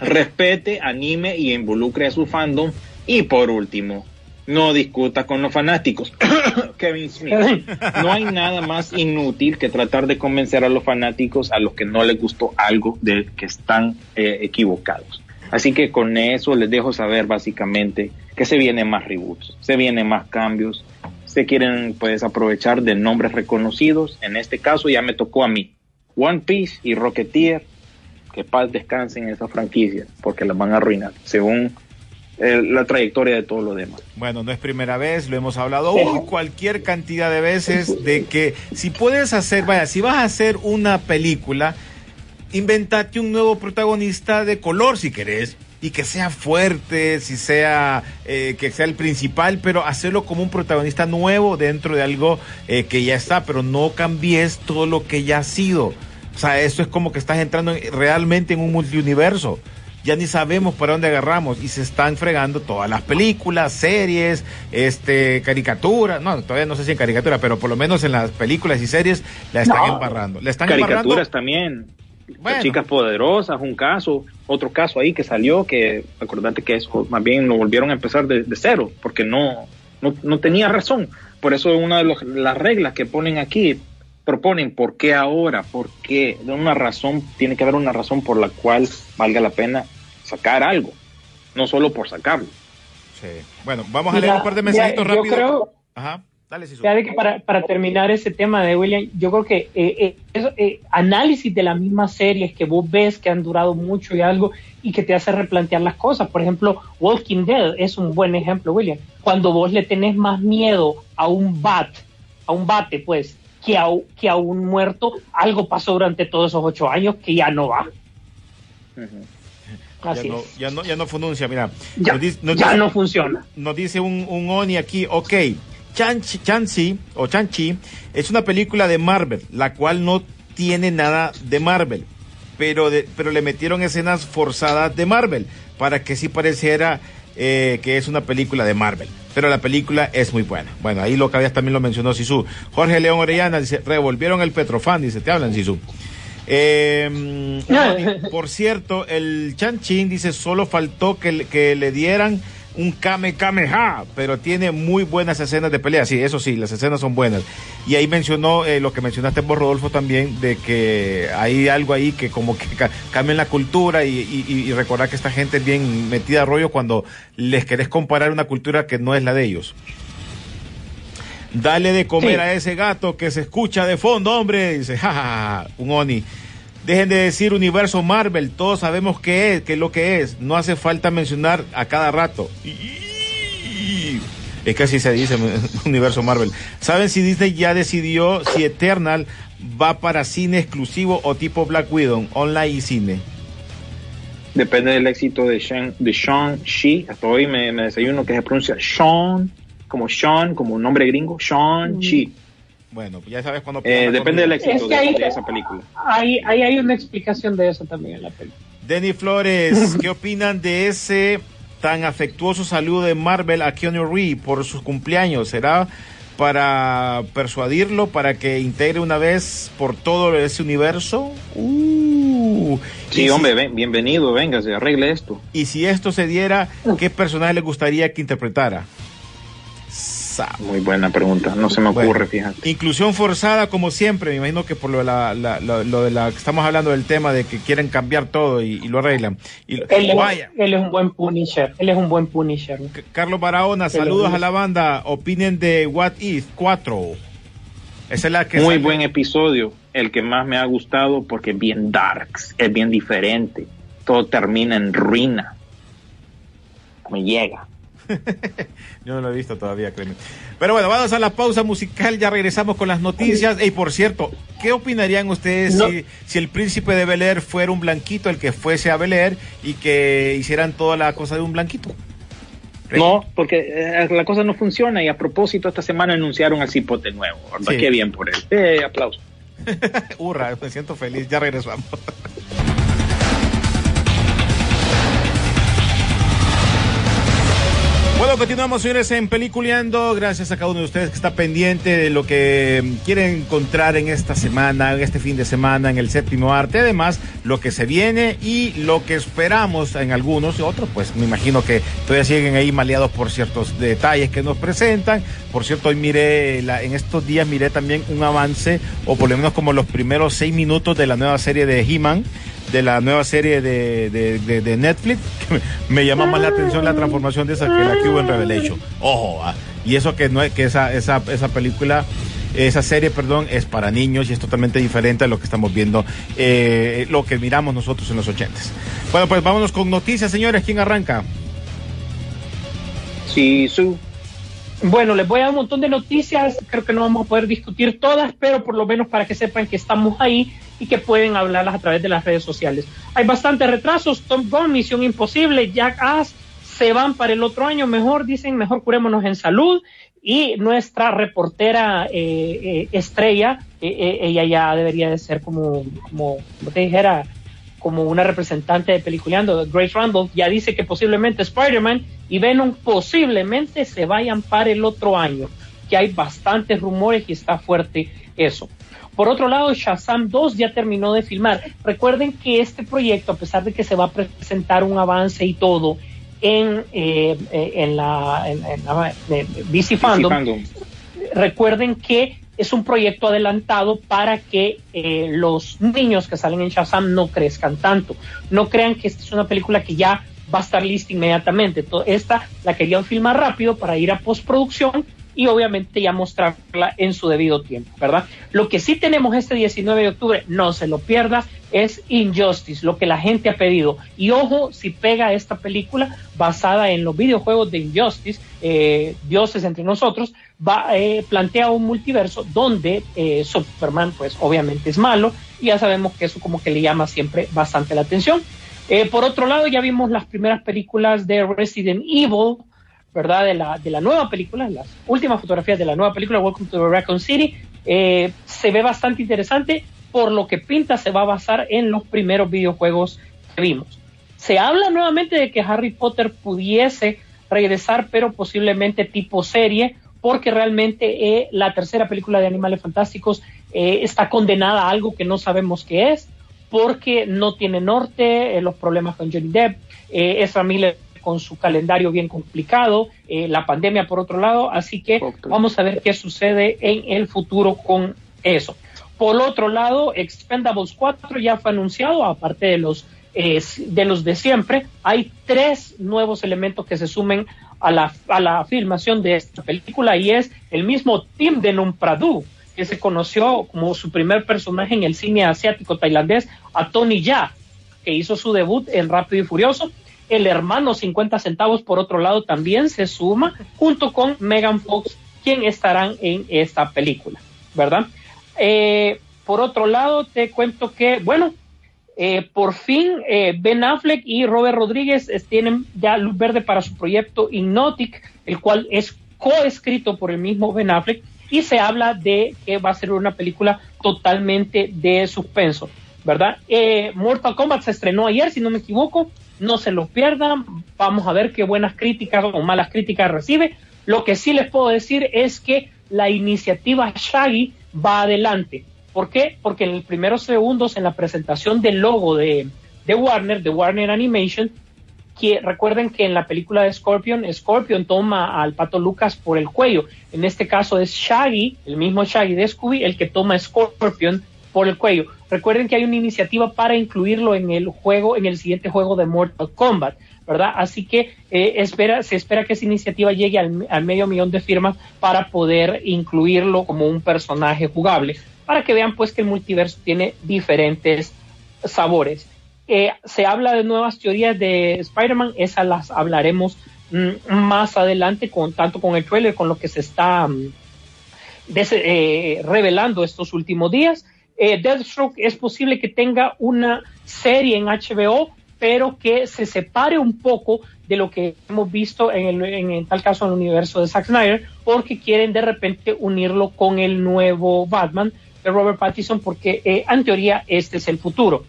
Respete, anime y involucre a su fandom. Y por último, no discuta con los fanáticos. [coughs] Kevin Smith. No hay nada más inútil que tratar de convencer a los fanáticos a los que no les gustó algo de que están eh, equivocados. Así que con eso les dejo saber básicamente que se vienen más reboots, se vienen más cambios, se quieren pues aprovechar de nombres reconocidos. En este caso ya me tocó a mí. One Piece y Rocketeer, que paz descansen en esa franquicia, porque las van a arruinar, según la trayectoria de todo lo demás. Bueno, no es primera vez, lo hemos hablado uy, cualquier cantidad de veces de que si puedes hacer, vaya, si vas a hacer una película, inventate un nuevo protagonista de color si querés y que sea fuerte, si sea eh, que sea el principal, pero hacerlo como un protagonista nuevo dentro de algo eh, que ya está, pero no cambies todo lo que ya ha sido. O sea, eso es como que estás entrando en- realmente en un multiuniverso. Ya ni sabemos para dónde agarramos y se están fregando todas las películas, series, este, caricaturas. No, todavía no sé si en caricatura, pero por lo menos en las películas y series la están No. embarrando. La están Caricaturas embarrando. también. Bueno. Chicas poderosas, un caso, otro caso ahí que salió, que acordate que eso más bien lo volvieron a empezar de, de cero, porque no, no, no tenía razón. Por eso una de los- las reglas que ponen aquí proponen por qué ahora, por qué, de una razón, tiene que haber una razón por la cual valga la pena sacar algo, no solo por sacarlo. Sí. Bueno, vamos a Mira, leer un par de mira, mensajitos yo rápido. creo- Ajá. Dale, Sisu. Que para, para terminar ese tema de William, yo creo que eh, eh, eso, eh, análisis de las mismas series que vos ves que han durado mucho y algo y que te hace replantear las cosas. Por ejemplo, Walking Dead es un buen ejemplo, William. Cuando vos le tenés más miedo a un bat, a un bate, pues, que a, que a un muerto, algo pasó durante todos esos ocho años que ya no va. Ya Así no, ya no, ya no funciona, mira. Ya, Nos dice- nos ya dice- no funciona. nos dice un, un Oni aquí, ok, Chanchi, Chanchi o Chanchi es una película de Marvel, la cual no tiene nada de Marvel, pero, de- pero le metieron escenas forzadas de Marvel para que sí pareciera eh, que es una película de Marvel. pero la película es muy buena. Bueno, ahí lo que habías también lo mencionó Sisu. Jorge León Orellana dice, revolvieron el Petrofan, dice, te hablan Sisu. Eh, [laughs] por cierto, el Chanchín dice, solo faltó que le dieran un Kame Kameha, pero tiene muy buenas escenas de pelea. Sí, eso sí, las escenas son buenas. Y ahí mencionó eh, lo que mencionaste vos, Rodolfo, también, de que hay algo ahí que como que ca- cambia la cultura y, y- y- recordar que esta gente es bien metida a rollo cuando les querés comparar una cultura que no es la de ellos. Dale de comer Sí. a ese gato que se escucha de fondo, hombre. Dice, jajaja, un Oni. Dejen de decir universo Marvel, todos sabemos qué es, qué es lo que es. No hace falta mencionar a cada rato. Es que así se dice, [laughs] universo Marvel. ¿Saben si Disney ya decidió si Eternal va para cine exclusivo o tipo Black Widow, online y cine? Depende del éxito de Sean, de Sean Shi. Hasta hoy me, me desayuno que se pronuncia Sean, como Sean, como un nombre gringo, Sean Shi. Bueno, ya sabes cuándo... Eh, depende del éxito Es que de, ahí- de esa película. Ahí, ahí hay una explicación de eso también en la película. Denny Flores, [laughs] ¿qué opinan de ese tan afectuoso saludo de Marvel a Keanu Reeves por sus cumpleaños? ¿Será para persuadirlo para que integre una vez por todo ese universo? Uh, Sí, si- hombre, ven- bienvenido, venga, se arregle esto. Y si esto se diera, ¿qué personaje le gustaría que interpretara? Muy buena pregunta, no se me Bueno, ocurre, fíjate. Inclusión forzada, como siempre. Me imagino que por lo de la, la- lo- lo de la que estamos hablando del tema de que quieren cambiar todo y, y lo arreglan. Y, lo- Él, es- vaya. él es un buen Punisher. Él es un buen Punisher. Carlos Barahona, saludos a la banda. Opinen de What If 4. Esa es la que Muy sale- buen episodio, el que más me ha gustado porque es bien darks, es bien diferente. Todo termina en ruina. Me llega. [laughs] Yo no lo he visto todavía, créeme. Pero bueno, vamos a la pausa musical. Ya regresamos con las noticias. Y por cierto, ¿qué opinarían ustedes No. si, si el príncipe de Bel Air fuera un blanquito, el que fuese a Bel Air y que hicieran toda la cosa de un blanquito? No, porque eh, la cosa no funciona y a propósito esta semana anunciaron al cipote nuevo. Qué bien por él. Eh, aplauso. [laughs] Hurra, me siento feliz. Ya regresamos. [laughs] Bueno, continuamos, señores, en Peliculeando. Gracias a cada uno de ustedes que está pendiente de lo que mm, quieren encontrar en esta semana, en este fin de semana, en el séptimo arte. Además, lo que se viene y lo que esperamos en algunos y otros, pues me imagino que todavía siguen ahí maleados por ciertos detalles que nos presentan. Por cierto, hoy miré, la- en estos días miré también un avance, o por lo menos como los primeros seis minutos de la nueva serie de He-Man de la nueva serie de, de, de- de Netflix, que me, me llama más la atención la transformación de esa que la que hubo en Revelation. Ojo, ah, y eso que no es que esa, esa, esa película, esa serie, perdón, es para niños y es totalmente diferente a lo que estamos viendo, eh, lo que miramos nosotros en los ochentas. Bueno, pues vámonos con noticias, señores. ¿Quién arranca? Sí, su. Bueno, les voy a dar un montón de noticias, creo que no vamos a poder discutir todas, pero por lo menos para que sepan que estamos ahí y que pueden hablarlas a través de las redes sociales. Hay bastantes retrasos, Top Gun, Misión Imposible, Jackass, se van para el otro año, mejor dicen, mejor curémonos en salud y nuestra reportera eh, eh, estrella, eh, eh, ella ya debería de ser como, como, como te dijera, como una representante de Peliculeando, Grace Randolph, ya dice que posiblemente Spider-Man y Venom posiblemente se vayan para el otro año, que hay bastantes rumores y está fuerte eso. Por otro lado, Shazam 2 ya terminó de filmar. Recuerden que este proyecto, a pesar de que se va a presentar un avance y todo en, eh, eh, en la, en, en la eh, DC Fandom, Fandom. recuerden que es un proyecto adelantado para que eh, los niños que salen en Shazam no crezcan tanto. No crean que esta es una película que ya va a estar lista inmediatamente. Esta la querían filmar rápido para ir a postproducción y obviamente ya mostrarla en su debido tiempo, ¿verdad? Lo que sí tenemos este 19 de octubre, no se lo pierda, es Injustice, lo que la gente ha pedido. Y ojo, si pega esta película basada en los videojuegos de Injustice, eh, Dioses entre nosotros, va, eh, plantea un multiverso donde eh, Superman, pues obviamente es malo, y ya sabemos que eso como que le llama siempre bastante la atención. Eh, por otro lado, ya vimos las primeras películas de Resident Evil, ¿verdad? De la, de la nueva película, las últimas fotografías de la nueva película, Welcome to Raccoon City. Eh, se ve bastante interesante, por lo que pinta se va a basar en los primeros videojuegos que vimos. Se habla nuevamente de que Harry Potter pudiese regresar, pero posiblemente tipo serie, porque realmente eh, la tercera película de Animales Fantásticos eh, está condenada a algo que no sabemos qué es, porque no tiene norte, eh, los problemas con Johnny Depp, Ezra Miller con su calendario bien complicado, eh, la pandemia por otro lado, así que vamos a ver qué sucede en el futuro con eso. Por otro lado, Expendables 4 ya fue anunciado, aparte de los eh, de los de siempre, hay tres nuevos elementos que se sumen a la, a la filmación de esta película y es el mismo Tim de Pradu, que se conoció como su primer personaje en el cine asiático tailandés, a Tony Ya, que hizo su debut en Rápido y Furioso. El hermano 50 centavos, por otro lado, también se suma junto con Megan Fox, quien estarán en esta película, ¿verdad? Eh, por otro lado, te cuento que, bueno, eh, por fin eh, Ben Affleck y Robert Rodríguez tienen ya luz verde para su proyecto Hypnotic, el cual es coescrito por el mismo Ben Affleck y se habla de que va a ser una película totalmente de suspenso, ¿verdad? Mortal Kombat se estrenó ayer, si no me equivoco, no se lo pierdan, vamos a ver qué buenas críticas o malas críticas recibe. Lo que sí les puedo decir es que la iniciativa Shaggy va adelante. ¿Por qué? Porque en los primeros segundos en la presentación del logo de, de Warner, de Warner Animation, que recuerden que en la película de Scorpion, Scorpion toma al pato Lucas por el cuello. En este caso es Shaggy, el mismo Shaggy de Scooby, el que toma a Scorpion por el cuello. Recuerden que hay una iniciativa para incluirlo en el juego, en el siguiente juego de Mortal Kombat, ¿verdad? Así que eh, espera, se espera que esa iniciativa llegue al, al medio millón de firmas para poder incluirlo como un personaje jugable, para que vean pues que el multiverso tiene diferentes sabores. Eh, se habla de nuevas teorías de Spider-Man, esas las hablaremos mm, más adelante, con tanto con el trailer, con lo que se está mm, eh, revelando estos últimos días. Eh, Deathstroke es posible que tenga una serie en HBO, pero que se separe un poco de lo que hemos visto en, el, en, tal caso en el universo de Zack Snyder, porque quieren de repente unirlo con el nuevo Batman de Robert Pattinson, porque eh, en teoría este es el futuro.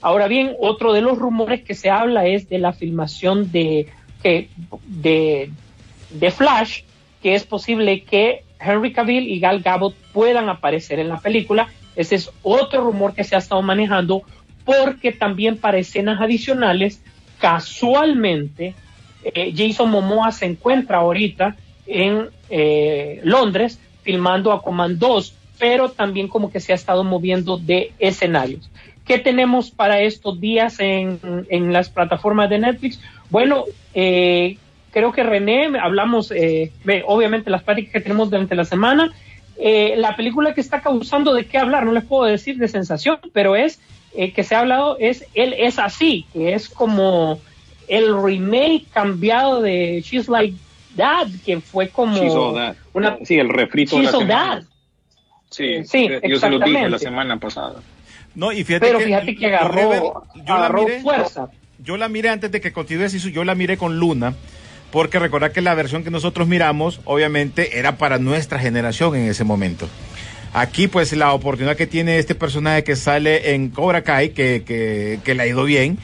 Ahora bien, otro de los rumores que se habla es de la filmación de, de, de Flash, que es posible que Henry Cavill y Gal Gadot puedan aparecer en la película. Ese es otro rumor que se ha estado manejando porque también para escenas adicionales, casualmente, eh, Jason Momoa se encuentra ahorita en eh, Londres filmando Aquaman 2, pero también como que se ha estado moviendo de escenarios. ¿Qué tenemos para estos días en, en las plataformas de Netflix? Bueno, eh, creo que René, hablamos, eh, obviamente las prácticas que tenemos durante la semana, eh, la película que está causando de qué hablar, no les puedo decir de sensación, pero es eh, que se ha hablado, es Él es así, que es como el remake cambiado de She's Like That, que fue como She's All That. una... Sí, el refrito de She's la All semana. That. Sí, Sí, eh, yo se lo dije la semana pasada. No, y fíjate Pero que, fíjate que agarró, yo la miré, fuerza. yo la miré antes de que continúe Sisu, yo la miré con Luna, porque recordad que la versión que nosotros miramos, obviamente, era para nuestra generación en ese momento. Aquí, pues, la oportunidad que tiene este personaje que sale en Cobra Kai, que, que, que le ha ido bien,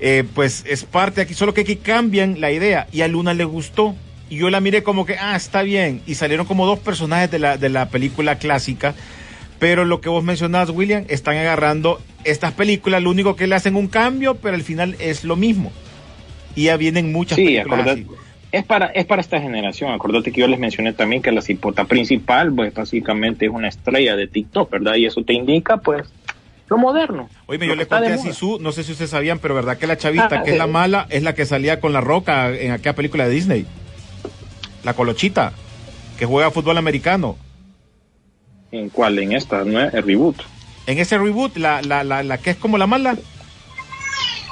eh, pues es parte aquí, solo que aquí cambian la idea, y a Luna le gustó. Y yo la miré como que, ah, está bien. Y salieron como dos personajes de la, de la película clásica. Pero lo que vos mencionás, William, están agarrando estas películas, lo único que le hacen un cambio, pero al final es lo mismo. Y ya vienen muchas Sí, películas acordate. Es para, es para esta generación. Acordate que yo les mencioné también que la cipota principal, pues básicamente es una estrella de TikTok, ¿verdad? Y eso te indica, pues, lo moderno. Oye, yo le conté a. Sisu, no sé si ustedes sabían, pero verdad que la chavita, Ah, que es la mala, es la que salía con la roca en aquella película de Disney. La colochita, que juega fútbol americano. ¿En cuál? En esta, ¿no? El reboot. En ese reboot, la, la, la, la que es como la mala.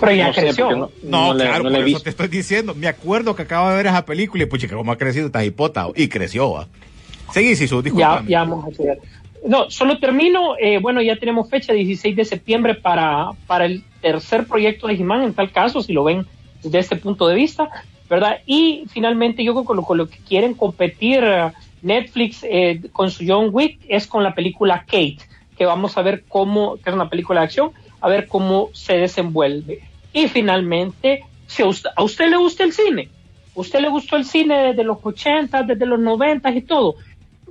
Pero ya No creció. no- claro, le por eso te estoy diciendo. Me acuerdo que acabo de ver esa película y pues chica, cómo ha crecido esta hipota. Y creció, ¿va? Seguí, Sisu, ya, disculpame. ya vamos a llegar. No, solo termino. eh, bueno, ya tenemos fecha 16 de septiembre para, para el tercer proyecto de He-Man, en tal caso, si lo ven desde este punto de vista, ¿verdad? Y finalmente, yo creo que con lo, con lo que quieren competir eh, Netflix eh, con su John Wick es con la película Kate, que vamos a ver cómo, que es una película de acción, a ver cómo se desenvuelve. Y finalmente, si a usted, a usted le gusta el cine, usted le gustó el cine desde los 80, desde los 90 y todo,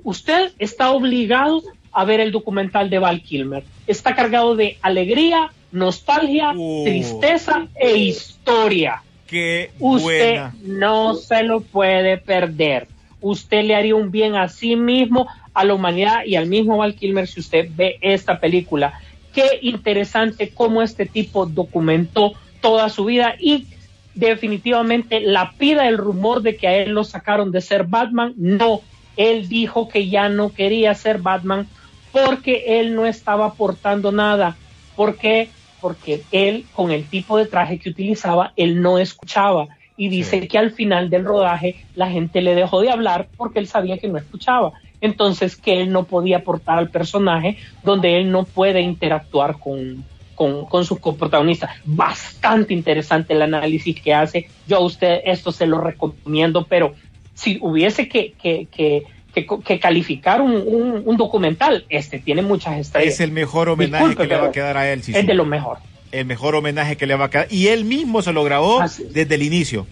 usted está obligado a ver el documental de Val Kilmer. Está cargado de alegría, nostalgia, Uh. tristeza e historia. Qué Usted buena. no se lo puede perder. Usted le haría un bien a sí mismo, a la humanidad y al mismo Val Kilmer si usted ve esta película. Qué interesante cómo este tipo documentó toda su vida y definitivamente la pida el rumor de que a él lo sacaron de ser Batman. No, él dijo que ya no quería ser Batman porque él no estaba aportando nada. ¿Por qué? Porque él, con el tipo de traje que utilizaba, él no escuchaba. Y dice Sí. que al final del rodaje la gente le dejó de hablar porque él sabía que no escuchaba. Entonces que él no podía aportar al personaje donde él no puede interactuar con, con, con sus coprotagonistas. Bastante interesante el análisis que hace. Yo a usted esto se lo recomiendo, pero si hubiese que, que, que, que, que calificar un, un, un documental, este tiene muchas estrellas. Es el mejor homenaje Disculpe, que le va a quedar a él. Sisu. Es de lo mejor. El mejor homenaje que le va a quedar. Y él mismo se lo grabó desde el inicio.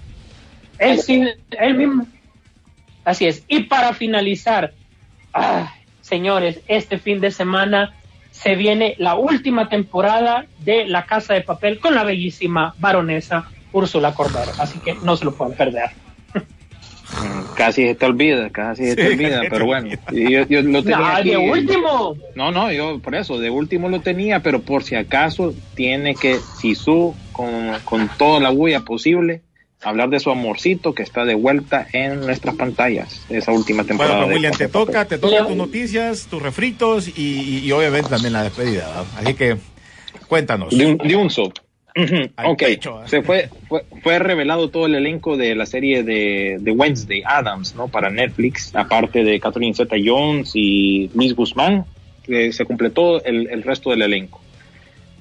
Él sí, él mismo. Así es. Y para finalizar, ah, señores, este fin de semana se viene la última temporada de La Casa de Papel con la bellísima baronesa Úrsula Cordero. Así que no se lo pueden perder. Casi se te olvida, casi se te Sí, olvida, pero bueno, [laughs] yo, yo lo tenía Ah, aquí. de último. No, no, yo por eso, de último lo tenía, pero por si acaso tiene que, Sisu, con, con toda la bulla posible, hablar de su amorcito que está de vuelta en nuestras pantallas, esa última temporada. Bueno, William, te toca, te toca tus noticias, tus refritos y, y- obviamente también la despedida. ¿verdad? Así que cuéntanos. De un, de un Al ok, pecho, ¿eh? se fue, fue, fue revelado todo el elenco de la serie de, de Wednesday Adams, ¿no? Para Netflix, aparte de Catherine Zeta Jones y Miss Guzmán, que se completó el, el resto del elenco.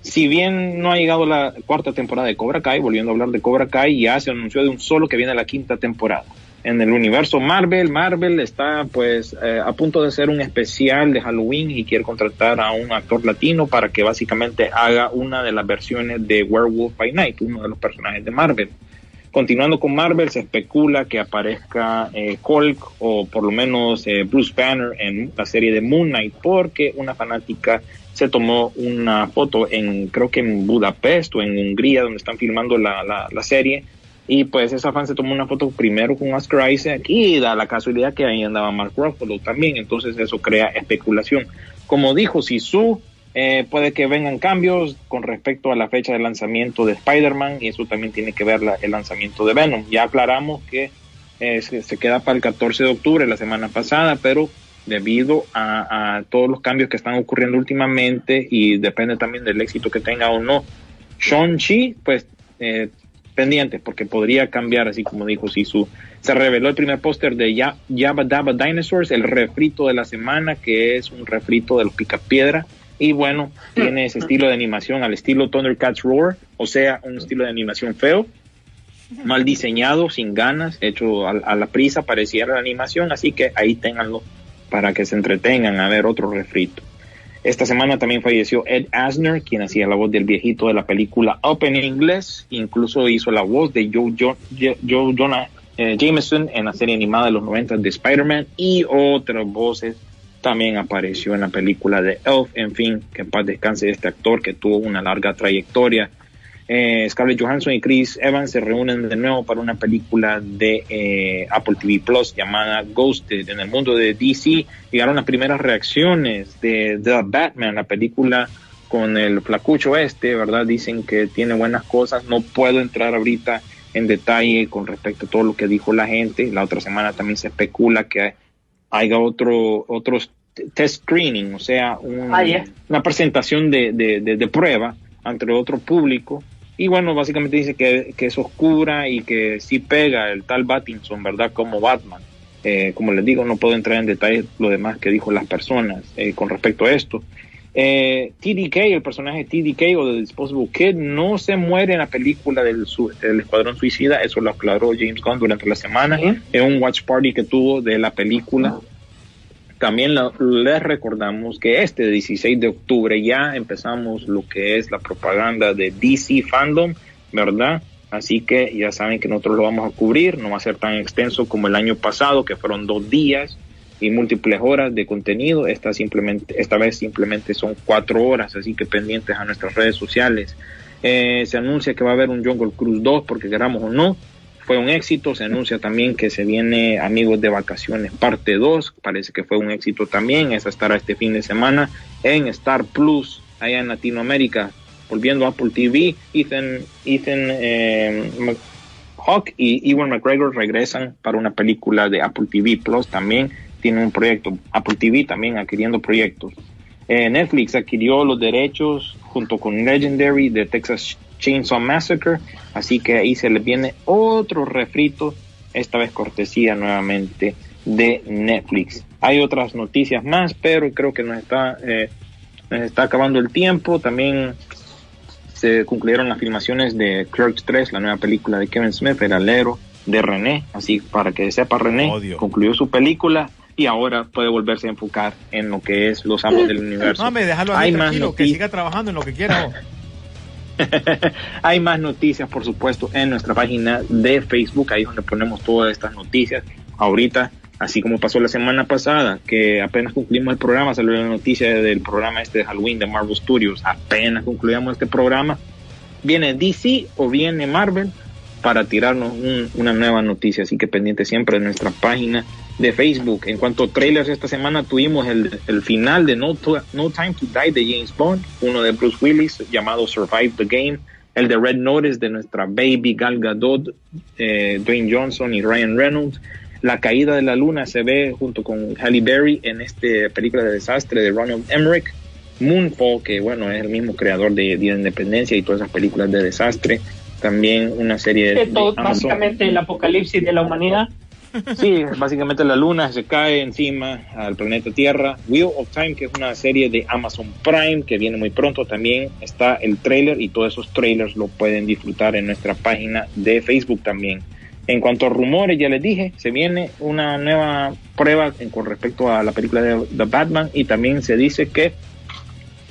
Si bien no ha llegado la cuarta temporada de Cobra Kai, volviendo a hablar de Cobra Kai, ya se anunció de un solo que viene la quinta temporada. En el universo Marvel, Marvel está pues eh, a punto de hacer un especial de Halloween y quiere contratar a un actor latino para que básicamente haga una de las versiones de Werewolf by Night, uno de los personajes de Marvel. Continuando con Marvel, se especula que aparezca eh, Hulk o por lo menos eh, Bruce Banner en la serie de Moon Knight porque una fanática se tomó una foto en, creo que en Budapest o en Hungría, donde están filmando la, la, serie. Y pues esa fan se tomó una foto primero con Oscar Isaac y da la casualidad que ahí andaba Mark Ruffalo también. Entonces eso crea especulación. Como dijo Sisu, eh, puede que vengan cambios con respecto a la fecha de lanzamiento de Spider-Man y eso también tiene que ver la- el lanzamiento de Venom. Ya aclaramos que eh, se queda para el 14 de octubre la semana pasada, pero debido a, a todos los cambios que están ocurriendo últimamente y depende también del éxito que tenga o no Shang-Chi, pues eh, pendiente, porque podría cambiar, así como dijo Sisu. Se reveló el primer póster de Ya- Yabba Dabba Dinosaurs, el refrito de la semana, que es un refrito de los Picapiedra. Y bueno, tiene ese estilo de animación al estilo Thundercats Roar, o sea, un estilo de animación feo, mal diseñado, sin ganas, hecho a, a la prisa, pareciera la animación, así que ahí ténganlo para que se entretengan a ver otro refrito. Esta semana también falleció Ed Asner, quien hacía la voz del viejito de la película Up en inglés, incluso hizo la voz de Joe, Jo- Jo- Joe Jonah eh, Jameson en la serie animada de los 90 de Spider-Man y otras voces también apareció en la película de Elf, en fin, que en paz descanse este actor que tuvo una larga trayectoria. Eh, Scarlett Johansson y Chris Evans se reúnen de nuevo para una película de eh, Apple TV Plus llamada Ghosted. En el mundo de DC llegaron las primeras reacciones de The Batman, la película con el flacucho este, ¿verdad? Dicen que tiene buenas cosas. No puedo entrar ahorita en detalle con respecto a todo lo que dijo la gente. La otra semana también se especula que haya otro, otros test screening, o sea, un- Ah, una presentación de, de, de- de prueba ante otro público. Y bueno, básicamente dice que, que es oscura y que sí pega el tal Battinson, ¿verdad? Como Batman. Eh, como les digo, no puedo entrar en detalle lo demás que dijo las personas eh, con respecto a esto. Eh, TDK, el personaje TDK o The Disposable Kid, no se muere en la película del, su- del Escuadrón Suicida, eso lo aclaró James Gunn durante la semana, en un watch party que tuvo de la película. También les recordamos que este 16 de octubre ya empezamos lo que es la propaganda de DC Fandom, ¿verdad? Así que ya saben que nosotros lo vamos a cubrir, no va a ser tan extenso como el año pasado, que fueron dos días y múltiples horas de contenido. Esta, simplemente, esta vez simplemente son cuatro horas, así que pendientes a nuestras redes sociales. Eh, se anuncia que va a haber un Jungle Cruise 2, porque queramos o no, fue un éxito. Se anuncia también que se viene Amigos de Vacaciones parte 2, parece que fue un éxito también. Esa estará este fin de semana en Star Plus, allá en Latinoamérica volviendo a Apple TV, Ethan, Ethan eh, Hawke y Ewan McGregor regresan para una película de Apple TV Plus también tiene un proyecto. Apple TV también adquiriendo proyectos. Eh, Netflix adquirió los derechos junto con Legendary de Texas Chainsaw Massacre, así que ahí se le viene otro refrito, esta vez cortesía nuevamente de Netflix. Hay otras noticias más, pero creo que nos está, eh, nos está acabando el tiempo. También se concluyeron las filmaciones de Clerks 3, la nueva película de Kevin Smith, el alero de René. Así para que sepa René, concluyó su película y ahora puede volverse a enfocar en lo que es los amos del universo. Déjalo Hay más que siga trabajando en lo que quiera. [laughs] [laughs] Hay más noticias, por supuesto, en nuestra página de Facebook, ahí donde ponemos todas estas noticias. Ahorita así como pasó la semana pasada, que apenas concluimos el programa, salió la noticia del programa este de Halloween de Marvel Studios, apenas concluimos este programa, viene DC o viene Marvel para tirarnos una nueva noticia, así que pendiente siempre de nuestra página de Facebook. En cuanto a trailers, esta semana tuvimos el, el final de no, no, Time to Die de James Bond, uno de Bruce Willis llamado Survive the Game, el de Red Notice de nuestra baby Gal Gadot, eh, Dwayne Johnson y Ryan Reynolds, la caída de la luna se ve junto con Halle Berry en esta película de desastre de Ronald Emmerich. Moonfall, que bueno, es el mismo creador de Día de Independencia y todas esas películas de desastre. También una serie de... todo, básicamente el apocalipsis de la humanidad. Sí, básicamente la luna se cae encima al planeta Tierra. Wheel of Time, que es una serie de Amazon Prime que viene muy pronto, también está el trailer y todos esos trailers lo pueden disfrutar en nuestra página de Facebook también. En cuanto a rumores, ya les dije, se viene una nueva prueba con respecto a la película de The Batman y también se dice que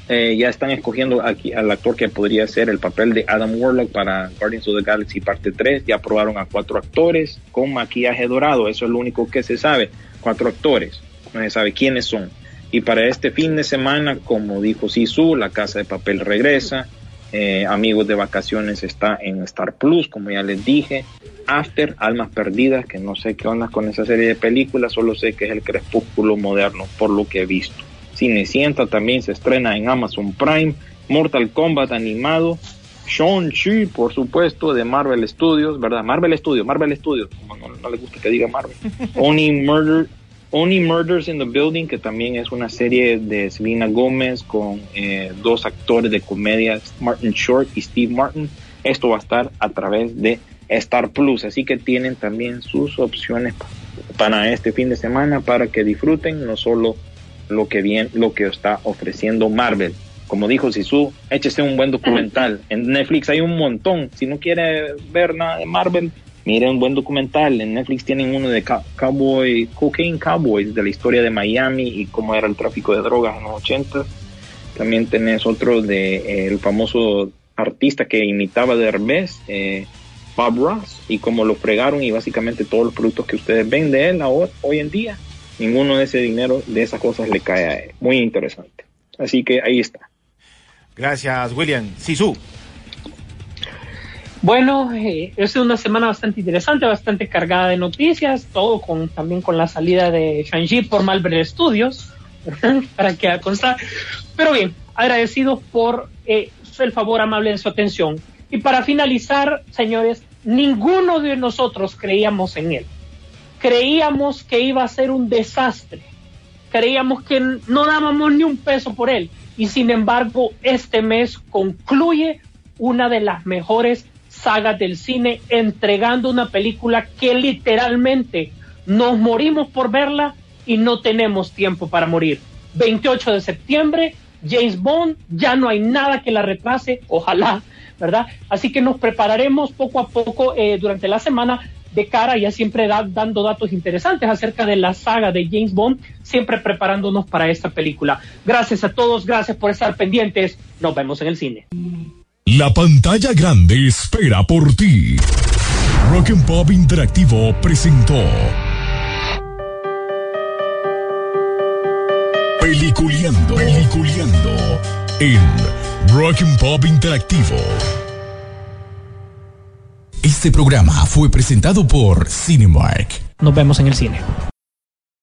eh, ya están escogiendo aquí al actor que podría ser el papel de Adam Warlock para Guardians of the Galaxy parte 3. Ya aprobaron a cuatro actores con maquillaje dorado, eso es lo único que se sabe. Cuatro actores, no se sabe quiénes son. Y para este fin de semana, como dijo Sisu, la casa de papel regresa. Eh, amigos de Vacaciones está en Star Plus, como ya les dije. After, Almas Perdidas, que no sé qué onda con esa serie de películas, solo sé que es el crepúsculo moderno, por lo que he visto. Cinecienta también se estrena en Amazon Prime. Mortal Kombat animado. Shang-Chi, por supuesto, de Marvel Studios, ¿verdad? Marvel Studios, Marvel Studios, como no, no le gusta que diga Marvel. [laughs] Only Murder, Only Murders in the Building, que también es una serie de Selena Gómez con eh, dos actores de comedia, Martin Short y Steve Martin. Esto va a estar a través de Star Plus, así que tienen también sus opciones para este fin de semana para que disfruten no solo lo que bien lo que está ofreciendo Marvel. Como dijo Sisu, échese un buen documental. En Netflix hay un montón. Si no quiere ver nada de Marvel, Mire un buen documental. En Netflix tienen uno de Cowboy, Cocaine Cowboys, de la historia de Miami y cómo era el tráfico de drogas en los 80. También tenés otro de eh, el famoso artista que imitaba de Hermes, eh, Bob Ross, y cómo lo fregaron y básicamente todos los productos que ustedes ven de él ahora, hoy en día, ninguno de ese dinero, de esas cosas le cae a él. Muy interesante. Así que ahí está. Gracias, William. Sisu. Bueno, eh, es una semana bastante interesante, bastante cargada de noticias, todo con también con la salida de Shang-Chi por Marvel Studios, [laughs] para que constar. Pero bien, agradecidos por eh, el favor amable de su atención. Y para finalizar, señores, ninguno de nosotros creíamos en él. Creíamos que iba a ser un desastre. Creíamos que no dábamos ni un peso por él. Y sin embargo, este mes concluye una de las mejores sagas del cine entregando una película que literalmente nos morimos por verla y no tenemos tiempo para morir. 28 de septiembre, James Bond, ya no hay nada que la retrase, ojalá, ¿verdad? Así que nos prepararemos poco a poco eh, durante la semana de cara, ya siempre da, dando datos interesantes acerca de la saga de James Bond, siempre preparándonos para esta película. Gracias a todos, gracias por estar pendientes. Nos vemos en el cine. La pantalla grande espera por ti. Rock Pop Interactivo presentó. Peliculeando, peliculeando en Rock Pop Interactivo. Este programa fue presentado por Cinemark. Nos vemos en el cine.